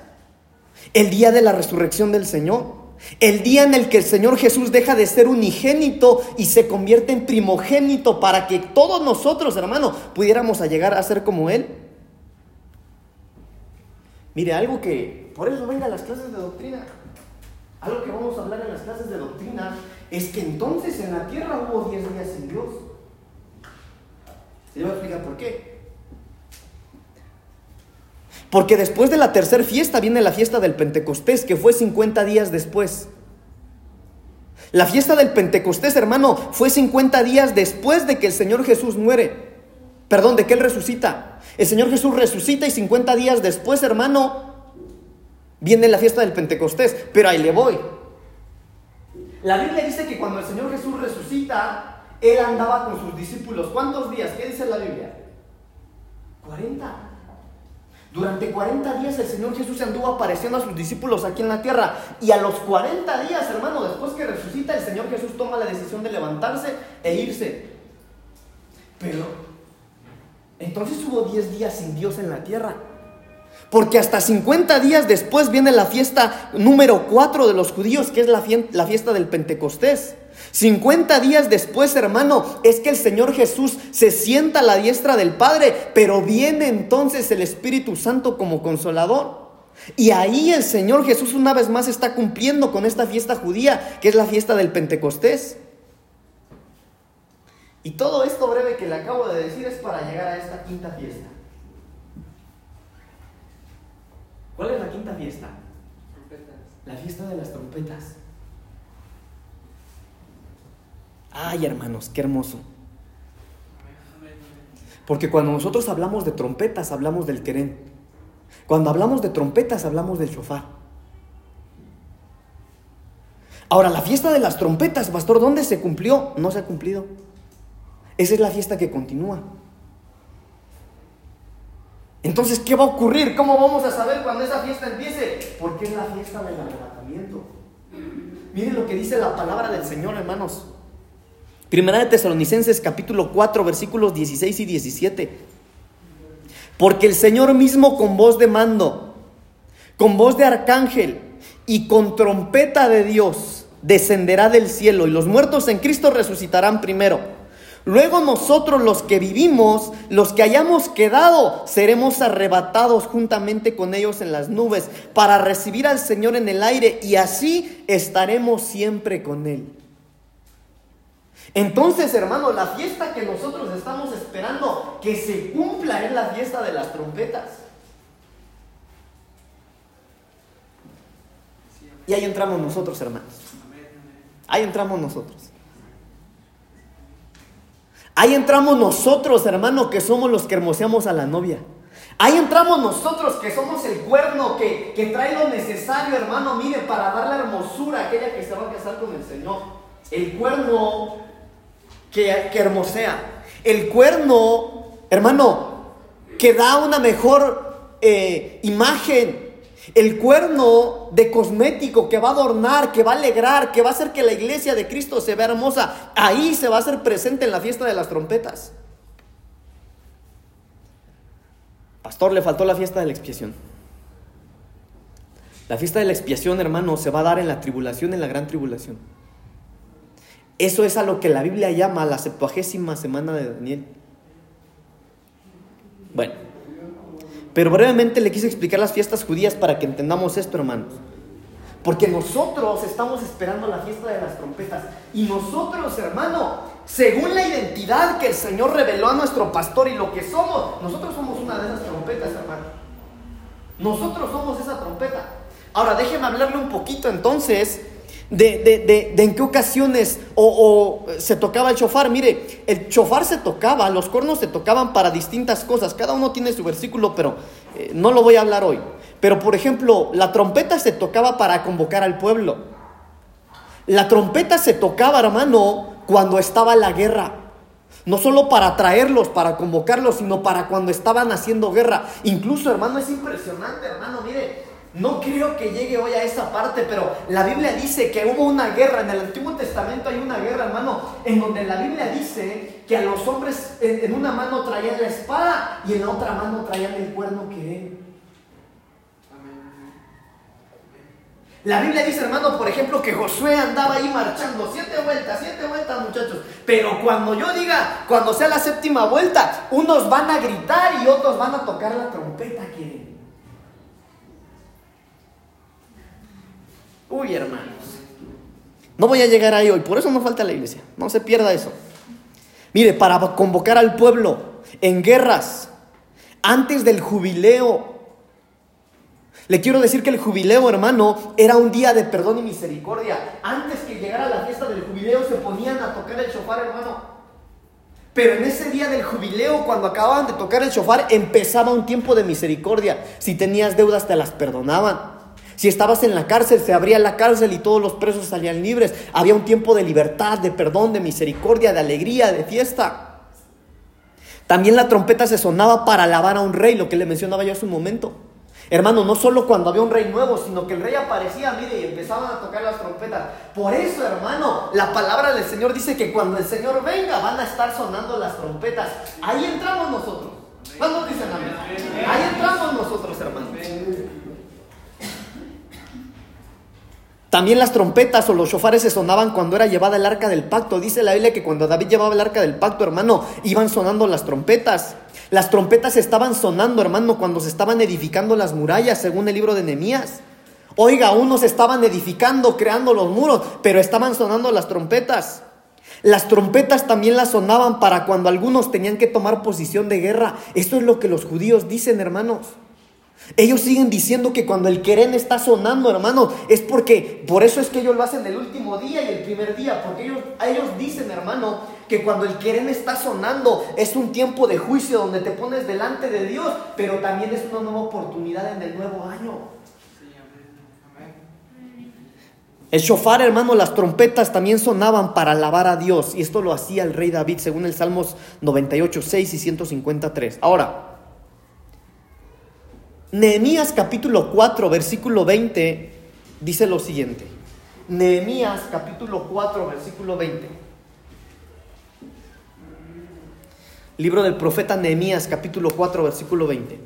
El día de la resurrección del Señor. El día en el que el Señor Jesús deja de ser unigénito y se convierte en primogénito para que todos nosotros, hermano, pudiéramos llegar a ser como Él. Mire, algo que, por eso venga a las clases de doctrina, algo que vamos a hablar en las clases de doctrina, es que entonces en la tierra hubo 10 días sin Dios. Se va a explicar por qué. Porque después de la tercera fiesta viene la fiesta del Pentecostés, que fue 50 días después. La fiesta del Pentecostés, hermano, fue 50 días después de que el Señor Jesús muere. Perdón, de que Él resucita. El Señor Jesús resucita y 50 días después, hermano, viene la fiesta del Pentecostés. Pero ahí le voy. La Biblia dice que cuando el Señor Jesús resucita, Él andaba con sus discípulos. ¿Cuántos días? ¿Qué dice la Biblia? 40. Durante 40 días el Señor Jesús anduvo apareciendo a sus discípulos aquí en la tierra. Y a los 40 días, hermano, después que resucita, el Señor Jesús toma la decisión de levantarse e irse. Pero, entonces hubo 10 días sin Dios en la tierra. Porque hasta 50 días después viene la fiesta número 4 de los judíos, que es la, fiesta del Pentecostés. 50 días después, hermano, es que el Señor Jesús se sienta a la diestra del Padre, pero viene entonces el Espíritu Santo como consolador. Y ahí el Señor Jesús una vez más está cumpliendo con esta fiesta judía, que es la fiesta del Pentecostés. Y todo esto breve que le acabo de decir es para llegar a esta quinta fiesta. ¿Cuál es la quinta fiesta? La fiesta de las trompetas. Ay, hermanos, qué hermoso. Porque cuando nosotros hablamos de trompetas, hablamos del querén. Cuando hablamos de trompetas, hablamos del shofar. Ahora, la fiesta de las trompetas, pastor, ¿dónde se cumplió? No se ha cumplido. Esa es la fiesta que continúa. Entonces, ¿qué va a ocurrir? ¿Cómo vamos a saber cuando esa fiesta empiece? Porque es la fiesta del arrebatamiento. Miren lo que dice la palabra del Señor, hermanos. Primera de Tesalonicenses capítulo 4 versículos 16 y 17. Porque el Señor mismo con voz de mando, con voz de arcángel y con trompeta de Dios descenderá del cielo y los muertos en Cristo resucitarán primero. Luego nosotros los que vivimos, los que hayamos quedado, seremos arrebatados juntamente con ellos en las nubes para recibir al Señor en el aire y así estaremos siempre con Él. Entonces, hermano, la fiesta que nosotros estamos esperando que se cumpla es la fiesta de las trompetas. Y ahí entramos nosotros, hermanos. Ahí entramos nosotros. Ahí entramos nosotros, hermano, que somos los que hermoseamos a la novia. Ahí entramos nosotros, que somos el cuerno que, trae lo necesario, hermano, mire, para dar la hermosura a aquella que se va a casar con el Señor. El cuerno que, que hermosea. El cuerno, hermano, que da una mejor eh, imagen el cuerno de cosmético que va a adornar, que va a alegrar, que va a hacer que la iglesia de Cristo se vea hermosa, ahí se va a hacer presente en la fiesta de las trompetas. Pastor, le faltó la fiesta de la expiación. La fiesta de la expiación, hermano, se va a dar en la tribulación, en la gran tribulación. Eso es a lo que la Biblia llama la septuagésima semana de Daniel. Bueno. Pero brevemente le quise explicar las fiestas judías para que entendamos esto, hermanos. Porque nosotros estamos esperando la fiesta de las trompetas. Y nosotros, hermano, según la identidad que el Señor reveló a nuestro pastor y lo que somos, nosotros somos una de esas trompetas, hermano. Nosotros somos esa trompeta. Ahora, déjeme hablarle un poquito entonces de, en qué ocasiones o, se tocaba el chofar. Mire, el chofar se tocaba, los cornos se tocaban para distintas cosas. Cada uno tiene su versículo, pero eh, no lo voy a hablar hoy. Pero por ejemplo, la trompeta se tocaba para convocar al pueblo. La trompeta se tocaba, hermano, cuando estaba la guerra. No solo para traerlos, para convocarlos, sino para cuando estaban haciendo guerra. Incluso, hermano, es impresionante, hermano. Mire, no creo que llegue hoy a esa parte, pero la Biblia dice que hubo una guerra. En el Antiguo Testamento hay una guerra, hermano, en donde la Biblia dice que a los hombres en una mano traían la espada y en la otra mano traían el cuerno que La Biblia dice, hermano, por ejemplo, que Josué andaba ahí marchando siete vueltas, siete vueltas, muchachos. Pero cuando yo diga, cuando sea la séptima vuelta, unos van a gritar y otros van a tocar la trompeta, que Uy, hermanos. No voy a llegar ahí hoy, por eso no falta la iglesia. No se pierda eso. Mire, para convocar al pueblo en guerras, antes del jubileo, le quiero decir que el jubileo, hermano, era un día de perdón y misericordia. Antes que llegara la fiesta del jubileo, se ponían a tocar el chofar, hermano. Pero en ese día del jubileo, cuando acababan de tocar el chofar, empezaba un tiempo de misericordia. Si tenías deudas, te las perdonaban. Si estabas en la cárcel, se abría la cárcel y todos los presos salían libres. Había un tiempo de libertad, de perdón, de misericordia, de alegría, de fiesta. También la trompeta se sonaba para alabar a un rey, lo que le mencionaba yo hace un momento. Hermano, no solo cuando había un rey nuevo, sino que el rey aparecía, mire, y empezaban a tocar las trompetas. Por eso, hermano, la palabra del Señor dice que cuando el Señor venga van a estar sonando las trompetas. Ahí entramos nosotros. ¿Cuándo dicen amén? Ahí entramos nosotros, hermano. También las trompetas o los shofares se sonaban cuando era llevada el arca del pacto. Dice la Biblia que cuando David llevaba el arca del pacto, hermano, iban sonando las trompetas. Las trompetas estaban sonando, hermano, cuando se estaban edificando las murallas, según el libro de Nehemías. Oiga, unos estaban edificando, creando los muros, pero estaban sonando las trompetas. Las trompetas también las sonaban para cuando algunos tenían que tomar posición de guerra. Esto es lo que los judíos dicen, hermanos. Ellos siguen diciendo que cuando el querén está sonando, hermano, es porque, por eso es que ellos lo hacen el último día y el primer día, porque ellos, ellos dicen, hermano, que cuando el querén está sonando es un tiempo de juicio donde te pones delante de Dios, pero también es una nueva oportunidad en el nuevo año. El shofar, hermano, las trompetas también sonaban para alabar a Dios. Y esto lo hacía el rey David según el Salmos 98, 6 y 153. Ahora, Nehemías capítulo 4, versículo 20, dice lo siguiente. Nehemías capítulo 4, versículo 20. Libro del profeta Nehemías capítulo 4, versículo 20.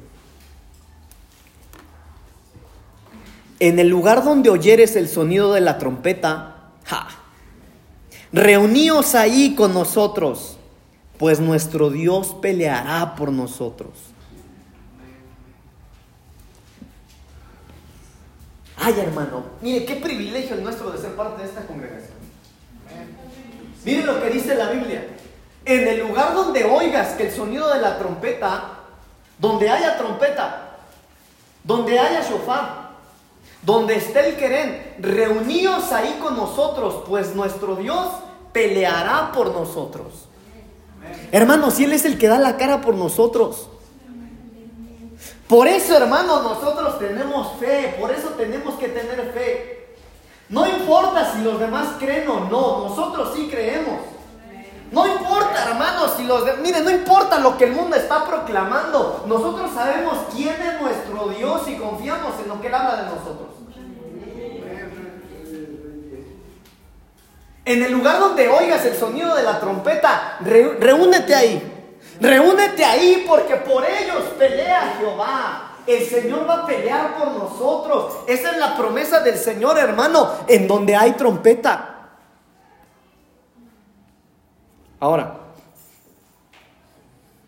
En el lugar donde oyeres el sonido de la trompeta, ja, reuníos ahí con nosotros, pues nuestro Dios peleará por nosotros. Ay, hermano, mire qué privilegio el nuestro de ser parte de esta congregación. Mire lo que dice la Biblia. En el lugar donde oigas que el sonido de la trompeta, donde haya trompeta, donde haya shofar, donde esté el querén, reuníos ahí con nosotros, pues nuestro Dios peleará por nosotros. Hermanos, si Él es el que da la cara por nosotros. Por eso, hermanos, nosotros tenemos fe, por eso tenemos que tener fe. No importa si los demás creen o no, nosotros sí creemos. No importa, hermanos, si los demás... Miren, no importa lo que el mundo está proclamando. Nosotros sabemos quién es nuestro Dios y confiamos en lo que Él habla de nosotros. En el lugar donde oigas el sonido de la trompeta, reúnete ahí. Reúnete ahí porque por ellos pelea Jehová. El Señor va a pelear por nosotros. Esa es la promesa del Señor, hermano, en donde hay trompeta. Ahora,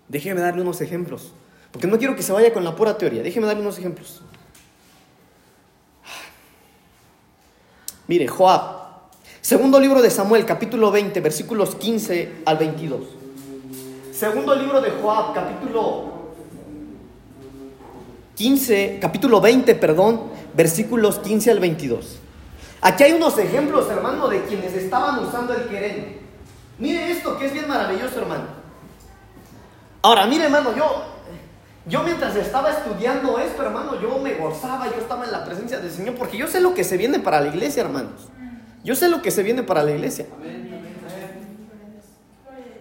déjeme darle unos ejemplos. Porque no quiero que se vaya con la pura teoría. Déjeme darle unos ejemplos. Mire, Joab. Segundo libro de Samuel, capítulo 20, versículos 15 al 22. Segundo libro de Joab, capítulo 15, capítulo 20, perdón, versículos 15 al 22. Aquí hay unos ejemplos, hermano, de quienes estaban usando el querén. Mire esto que es bien maravilloso, hermano. Ahora, mire, hermano, yo, yo mientras estaba estudiando esto, hermano, yo me gozaba, yo estaba en la presencia del Señor, porque yo sé lo que se viene para la iglesia, hermanos. Yo sé lo que se viene para la iglesia. Amén.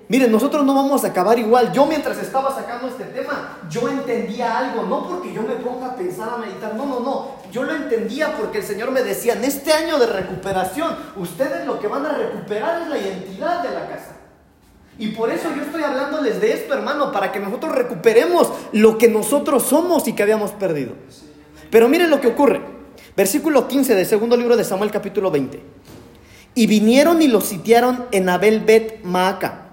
Miren, nosotros no vamos a acabar igual. Yo mientras estaba sacando este tema, yo entendía algo, no porque yo me ponga a pensar, a meditar, no, no, no. Yo lo entendía porque el Señor me decía, en este año de recuperación, ustedes lo que van a recuperar es la identidad de la casa. Y por eso yo estoy hablándoles de esto, hermano, para que nosotros recuperemos lo que nosotros somos y que habíamos perdido. Pero miren lo que ocurre. Versículo 15 del segundo libro de Samuel capítulo 20. Y vinieron y los sitiaron en Abel Bet Maaca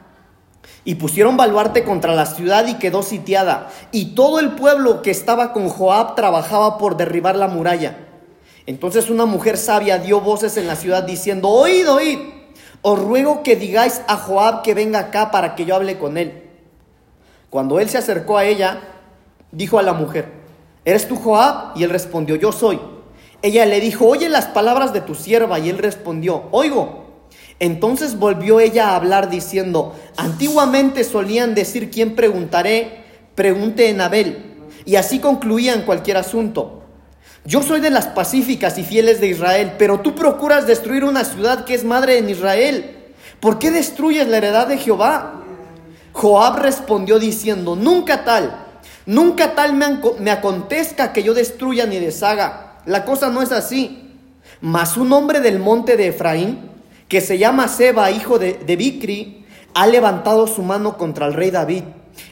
y pusieron baluarte contra la ciudad y quedó sitiada. Y todo el pueblo que estaba con Joab trabajaba por derribar la muralla. Entonces una mujer sabia dio voces en la ciudad diciendo, oíd, oíd, os ruego que digáis a Joab que venga acá para que yo hable con él. Cuando él se acercó a ella, dijo a la mujer, ¿eres tú Joab? Y él respondió, yo soy. Ella le dijo, oye las palabras de tu sierva. Y él respondió, oigo. Entonces volvió ella a hablar diciendo, antiguamente solían decir, ¿quién preguntaré? Pregunte en Abel. Y así concluían cualquier asunto. Yo soy de las pacíficas y fieles de Israel, pero tú procuras destruir una ciudad que es madre en Israel. ¿Por qué destruyes la heredad de Jehová? Joab respondió diciendo, nunca tal, nunca tal me, me acontezca que yo destruya ni deshaga. La cosa no es así. Mas un hombre del monte de Efraín, que se llama Seba, hijo de, de Bicri, ha levantado su mano contra el rey David.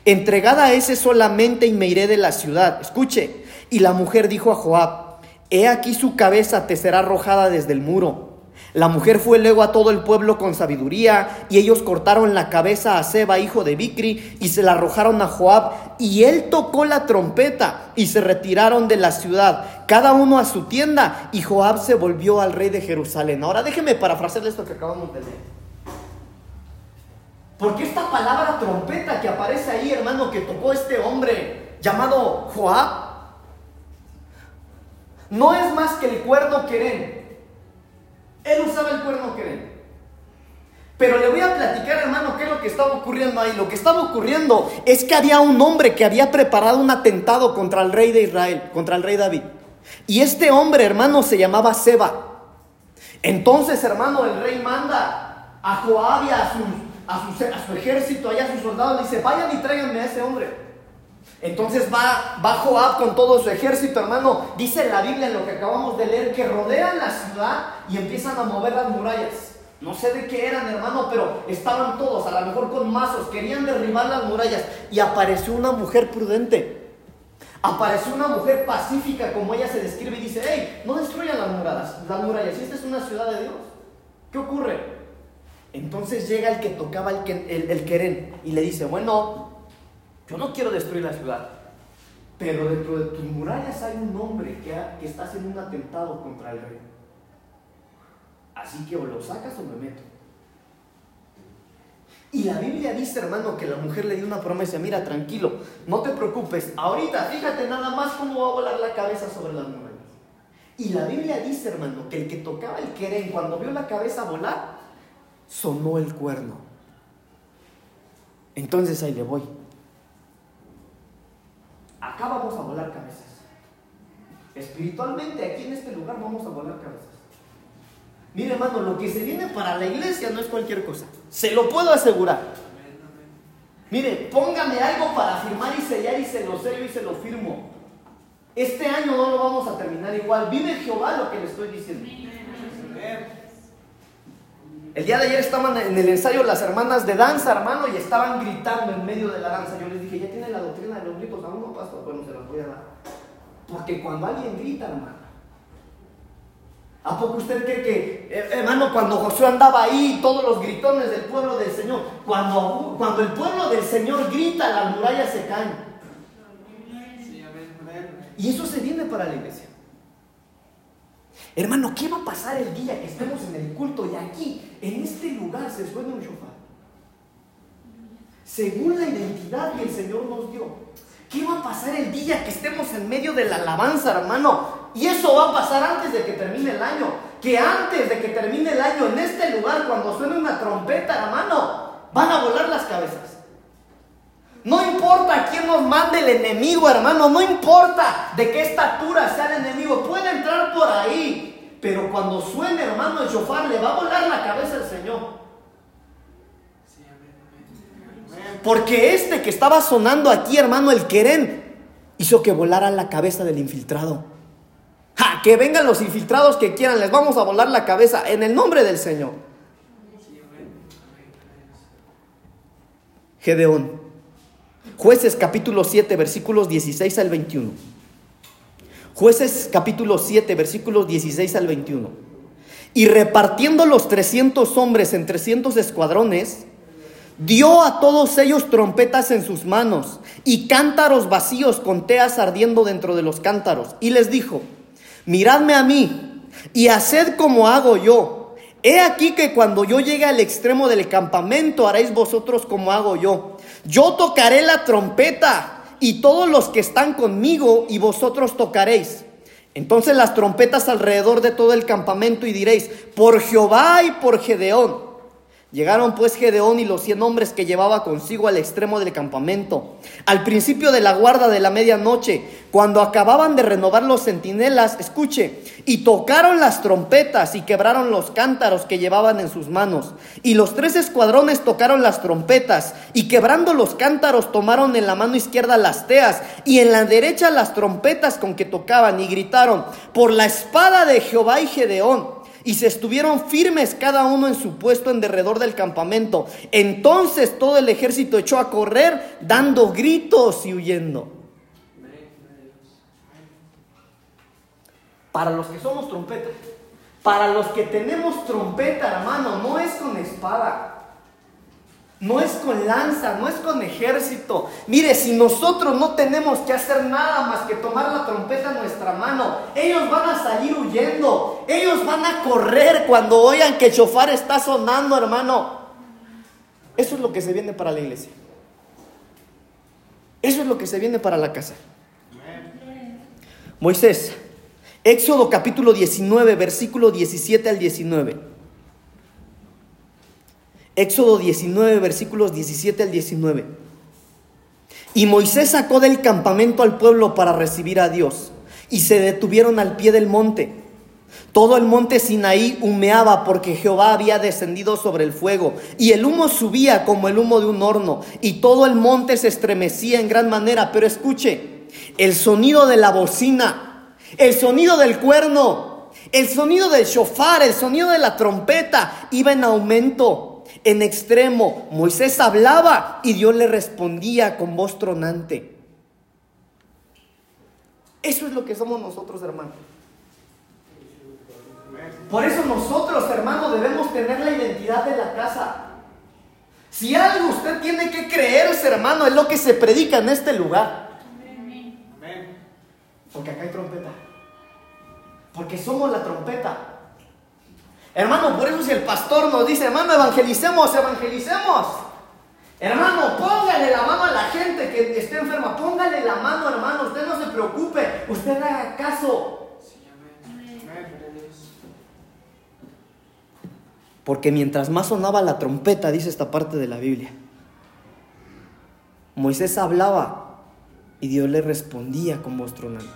Entregada a ese solamente y me iré de la ciudad. Escuche. Y la mujer dijo a Joab, he aquí su cabeza te será arrojada desde el muro. La mujer fue luego a todo el pueblo con sabiduría, y ellos cortaron la cabeza a Seba, hijo de Bicri, y se la arrojaron a Joab, y él tocó la trompeta, y se retiraron de la ciudad, cada uno a su tienda, y Joab se volvió al rey de Jerusalén. Ahora déjeme parafrasearle esto que acabamos de leer. Porque esta palabra trompeta que aparece ahí, hermano, que tocó este hombre llamado Joab, no es más que el cuerno queren. Él usaba el cuerno queren. Pero le voy a platicar, hermano, qué es lo que estaba ocurriendo ahí. Lo que estaba ocurriendo es que había un hombre que había preparado un atentado contra el rey de Israel, contra el rey David. Y este hombre, hermano, se llamaba Seba. Entonces, hermano, el rey manda a Joab y a su, a su, ejército, a sus soldados, le dice, vayan y tráiganme a ese hombre. Entonces va, va Joab con todo su ejército, hermano. Dice la Biblia en lo que acabamos de leer que rodean la ciudad y empiezan a mover las murallas. No sé de qué eran, hermano, pero estaban todos, a lo mejor con mazos, querían derribar las murallas. Y apareció una mujer prudente. Apareció una mujer pacífica, como ella se describe, y dice, hey, no destruyan las murallas, las murallas, esta es una ciudad de Dios. ¿Qué ocurre? Entonces llega el que tocaba el, el, el queren y le dice, bueno, yo no quiero destruir la ciudad, pero dentro de tus murallas hay un hombre que, está haciendo un atentado contra el rey. Así que o lo sacas o me meto. Y la Biblia dice, hermano, que la mujer le dio una promesa, mira, tranquilo, no te preocupes, ahorita fíjate nada más cómo va a volar la cabeza sobre las murallas. Y la Biblia dice, hermano, que el que tocaba el querén, cuando vio la cabeza volar, sonó el cuerno. Entonces ahí le voy. Acá vamos a volar cabezas. Espiritualmente, aquí en este lugar vamos a volar cabezas. Mire, hermano, lo que se viene para la iglesia no es cualquier cosa. Se lo puedo asegurar. Mire, póngame algo para firmar y sellar y se lo sello y se lo firmo. Este año no lo vamos a terminar igual. Vive Jehová lo que le estoy diciendo. El día de ayer estaban en el ensayo las hermanas de danza, hermano, y estaban gritando en medio de la danza. Yo les dije, ya tiene la doctrina de los gritos, aún no pastor, bueno, se los voy a dar. Porque cuando alguien grita, hermano, ¿A poco usted cree que, eh, hermano, cuando Josué andaba ahí, todos los gritones del pueblo del Señor, cuando, cuando el pueblo del Señor grita, las murallas se caen? Y eso se viene para la iglesia. Hermano, ¿qué va a pasar el día que estemos en el culto y aquí, en este lugar, se suena un shofar? Según la identidad que el Señor nos dio. ¿Qué va a pasar el día que estemos en medio de la alabanza, hermano? Y eso va a pasar antes de que termine el año. Que antes de que termine el año, en este lugar, cuando suene una trompeta, hermano, van a volar las cabezas. No importa quién nos mande el enemigo, hermano. No importa de qué estatura sea el enemigo. Puede entrar por ahí. Pero cuando suene, hermano, el shofar, le va a volar la cabeza al Señor. Porque este que estaba sonando aquí, hermano, el querén, hizo que volara la cabeza del infiltrado que vengan los infiltrados que quieran, les vamos a volar la cabeza en el nombre del Señor. Gedeón. Jueces capítulo 7, versículos 16 al 21. Jueces capítulo 7, versículos 16 al 21. Y repartiendo los 300 hombres en 300 escuadrones, dio a todos ellos trompetas en sus manos y cántaros vacíos con teas ardiendo dentro de los cántaros. Y les dijo, miradme a mí y haced como hago yo. He aquí que cuando yo llegue al extremo del campamento haréis vosotros como hago yo. Yo tocaré la trompeta y todos los que están conmigo y vosotros tocaréis. Entonces las trompetas alrededor de todo el campamento y diréis, por Jehová y por Gedeón. Llegaron pues Gedeón y los cien hombres que llevaba consigo al extremo del campamento. Al principio de la guarda de la medianoche, cuando acababan de renovar los centinelas, escuche, y tocaron las trompetas y quebraron los cántaros que llevaban en sus manos. Y los tres escuadrones tocaron las trompetas y quebrando los cántaros tomaron en la mano izquierda las teas y en la derecha las trompetas con que tocaban y gritaron, por la espada de Jehová y Gedeón y se estuvieron firmes cada uno en su puesto en derredor del campamento. Entonces todo el ejército echó a correr dando gritos y huyendo. Para los que somos trompetas, para los que tenemos trompeta, hermano, no es con espada. No es con lanza, no es con ejército. Mire, si nosotros no tenemos que hacer nada más que tomar la trompeta en nuestra mano, ellos van a salir huyendo. Ellos van a correr cuando oigan que el chofar está sonando, hermano. Eso es lo que se viene para la iglesia. Eso es lo que se viene para la casa. Moisés, Éxodo capítulo 19, versículo 17 al 19. Éxodo 19, versículos 17 al 19. Y Moisés sacó del campamento al pueblo para recibir a Dios, y se detuvieron al pie del monte. Todo el monte Sinaí humeaba porque Jehová había descendido sobre el fuego, y el humo subía como el humo de un horno, y todo el monte se estremecía en gran manera. Pero escuche, el sonido de la bocina, el sonido del cuerno, el sonido del shofar, el sonido de la trompeta iba en aumento, en extremo. Moisés hablaba y Dios le respondía con voz tronante. Eso es lo que somos nosotros, hermano. Por eso nosotros, hermano, debemos tener la identidad de la casa. Si algo usted tiene que creerse, hermano, es lo que se predica en este lugar. Porque acá hay trompeta. Porque somos la trompeta. Hermano, por eso si el pastor nos dice, hermano, evangelicemos, evangelicemos. Hermano, póngale la mano a la gente que esté enferma. Póngale la mano, hermano. Usted no se preocupe. Usted haga caso. Porque mientras más sonaba la trompeta, dice esta parte de la Biblia, Moisés hablaba y Dios le respondía con voz tronante.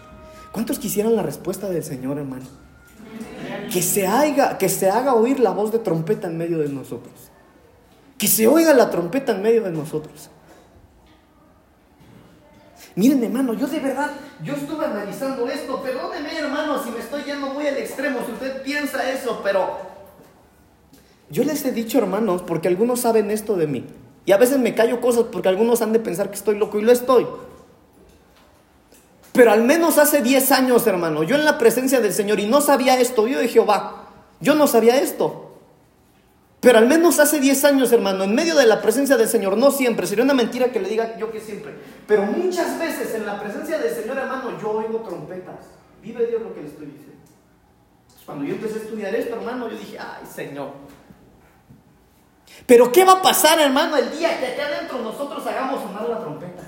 ¿Cuántos quisieran la respuesta del Señor, hermano? Que se, haga, que se haga oír la voz de trompeta en medio de nosotros. Que se oiga la trompeta en medio de nosotros. Miren, hermano, yo de verdad, yo estuve analizando esto. Perdóneme, hermano, si me estoy yendo muy al extremo, si usted piensa eso, pero yo les he dicho, hermanos, porque algunos saben esto de mí. Y a veces me callo cosas porque algunos han de pensar que estoy loco y lo estoy. Pero al menos hace 10 años, hermano, yo en la presencia del Señor y no sabía esto, yo de Jehová, yo no sabía esto. Pero al menos hace 10 años, hermano, en medio de la presencia del Señor, no siempre, sería una mentira que le diga yo que siempre, pero muchas veces en la presencia del Señor, hermano, yo oigo trompetas. Vive Dios lo que le estoy diciendo. Cuando yo empecé a estudiar esto, hermano, yo dije, ay, Señor. Pero ¿qué va a pasar, hermano, el día que acá adentro nosotros hagamos sonar la trompeta?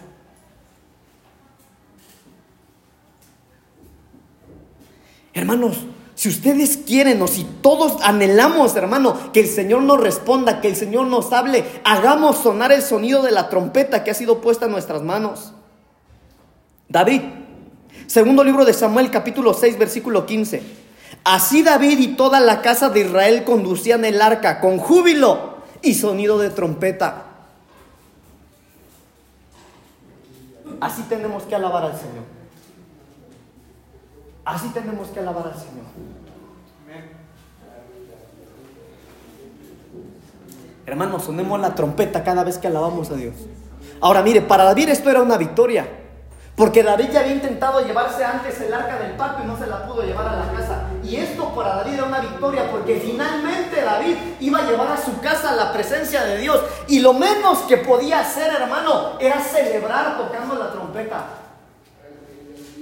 Hermanos, si ustedes quieren o si todos anhelamos, hermano, que el Señor nos responda, que el Señor nos hable, hagamos sonar el sonido de la trompeta que ha sido puesta en nuestras manos. David, segundo libro de Samuel, capítulo 6, versículo 15. Así David y toda la casa de Israel conducían el arca con júbilo y sonido de trompeta. Así tenemos que alabar al Señor. Así tenemos que alabar al Señor. Hermanos, sonemos la trompeta cada vez que alabamos a Dios. Ahora mire, para David esto era una victoria. Porque David ya había intentado llevarse antes el arca del pacto y no se la pudo llevar a la casa. Y esto para David era una victoria porque finalmente David iba a llevar a su casa la presencia de Dios. Y lo menos que podía hacer, hermano, era celebrar tocando la trompeta.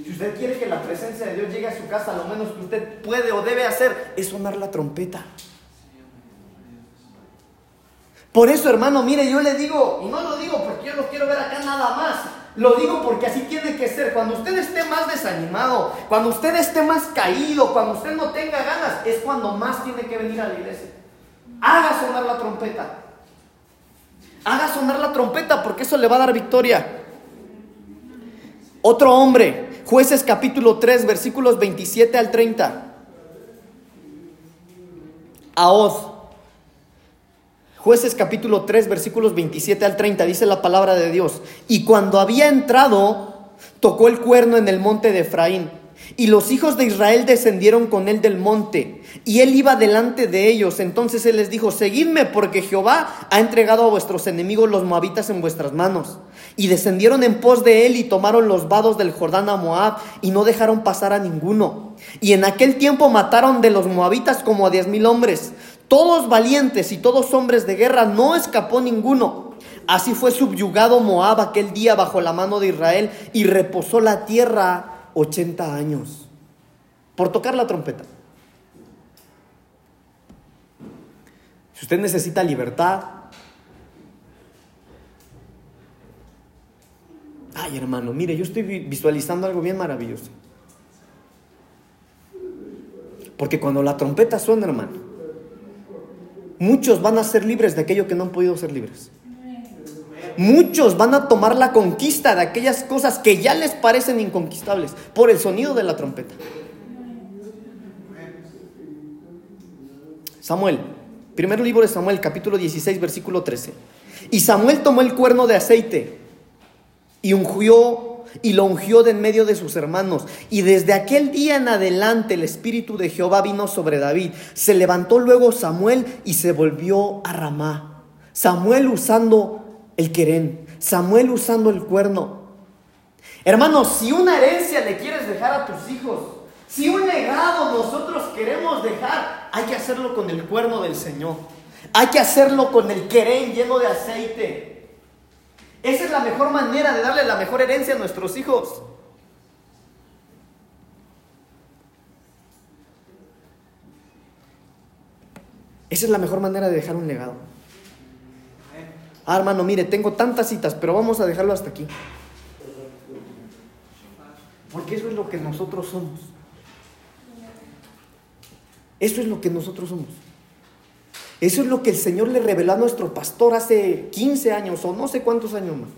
Si usted quiere que la presencia de Dios llegue a su casa, lo menos que usted puede o debe hacer es sonar la trompeta. Por eso, hermano, mire, yo le digo, y no lo digo porque yo lo quiero ver acá nada más. Lo digo porque así tiene que ser. Cuando usted esté más desanimado, cuando usted esté más caído, cuando usted no tenga ganas, es cuando más tiene que venir a la iglesia. Haga sonar la trompeta. Haga sonar la trompeta porque eso le va a dar victoria. Otro hombre Jueces capítulo 3, versículos 27 al 30. Aoz. Jueces capítulo 3, versículos 27 al 30, dice la palabra de Dios. Y cuando había entrado, tocó el cuerno en el monte de Efraín. Y los hijos de Israel descendieron con él del monte, y él iba delante de ellos. Entonces él les dijo, seguidme, porque Jehová ha entregado a vuestros enemigos los moabitas en vuestras manos. Y descendieron en pos de él y tomaron los vados del Jordán a Moab y no dejaron pasar a ninguno. Y en aquel tiempo mataron de los moabitas como a diez mil hombres, todos valientes y todos hombres de guerra, no escapó ninguno. Así fue subyugado Moab aquel día bajo la mano de Israel y reposó la tierra ochenta años por tocar la trompeta. Si usted necesita libertad, Ay, hermano, mire, yo estoy visualizando algo bien maravilloso. Porque cuando la trompeta suena, hermano, muchos van a ser libres de aquello que no han podido ser libres. Muchos van a tomar la conquista de aquellas cosas que ya les parecen inconquistables por el sonido de la trompeta. Samuel, primer libro de Samuel, capítulo 16, versículo 13. Y Samuel tomó el cuerno de aceite y ungió y lo ungió de en medio de sus hermanos. Y desde aquel día en adelante el Espíritu de Jehová vino sobre David. Se levantó luego Samuel y se volvió a Ramá. Samuel usando el querén, Samuel usando el cuerno. Hermanos, si una herencia le quieres dejar a tus hijos, si un legado nosotros queremos dejar, hay que hacerlo con el cuerno del Señor. Hay que hacerlo con el querén lleno de aceite. Esa es la mejor manera de darle la mejor herencia a nuestros hijos. Esa es la mejor manera de dejar un legado. Ah, hermano, mire, tengo tantas citas, pero vamos a dejarlo hasta aquí. Porque eso es lo que nosotros somos. Eso es lo que nosotros somos. Eso es lo que el Señor le reveló a nuestro pastor hace 15 años o no sé cuántos años más.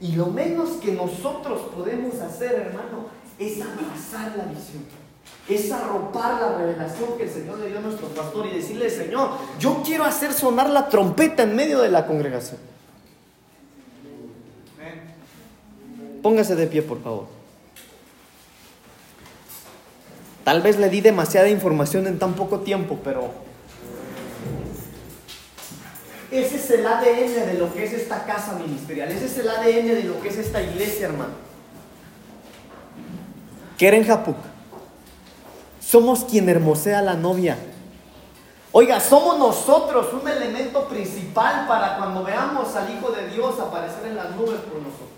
Y lo menos que nosotros podemos hacer, hermano, es abrazar la visión. Es arropar la revelación que el Señor le dio a nuestro pastor y decirle, Señor, yo quiero hacer sonar la trompeta en medio de la congregación. Póngase de pie, por favor. Tal vez le di demasiada información en tan poco tiempo, pero ese es el ADN de lo que es esta casa ministerial. Ese es el ADN de lo que es esta iglesia, hermano. Keren Japuk. Somos quien hermosea a la novia. Oiga, somos nosotros un elemento principal para cuando veamos al Hijo de Dios aparecer en las nubes por nosotros.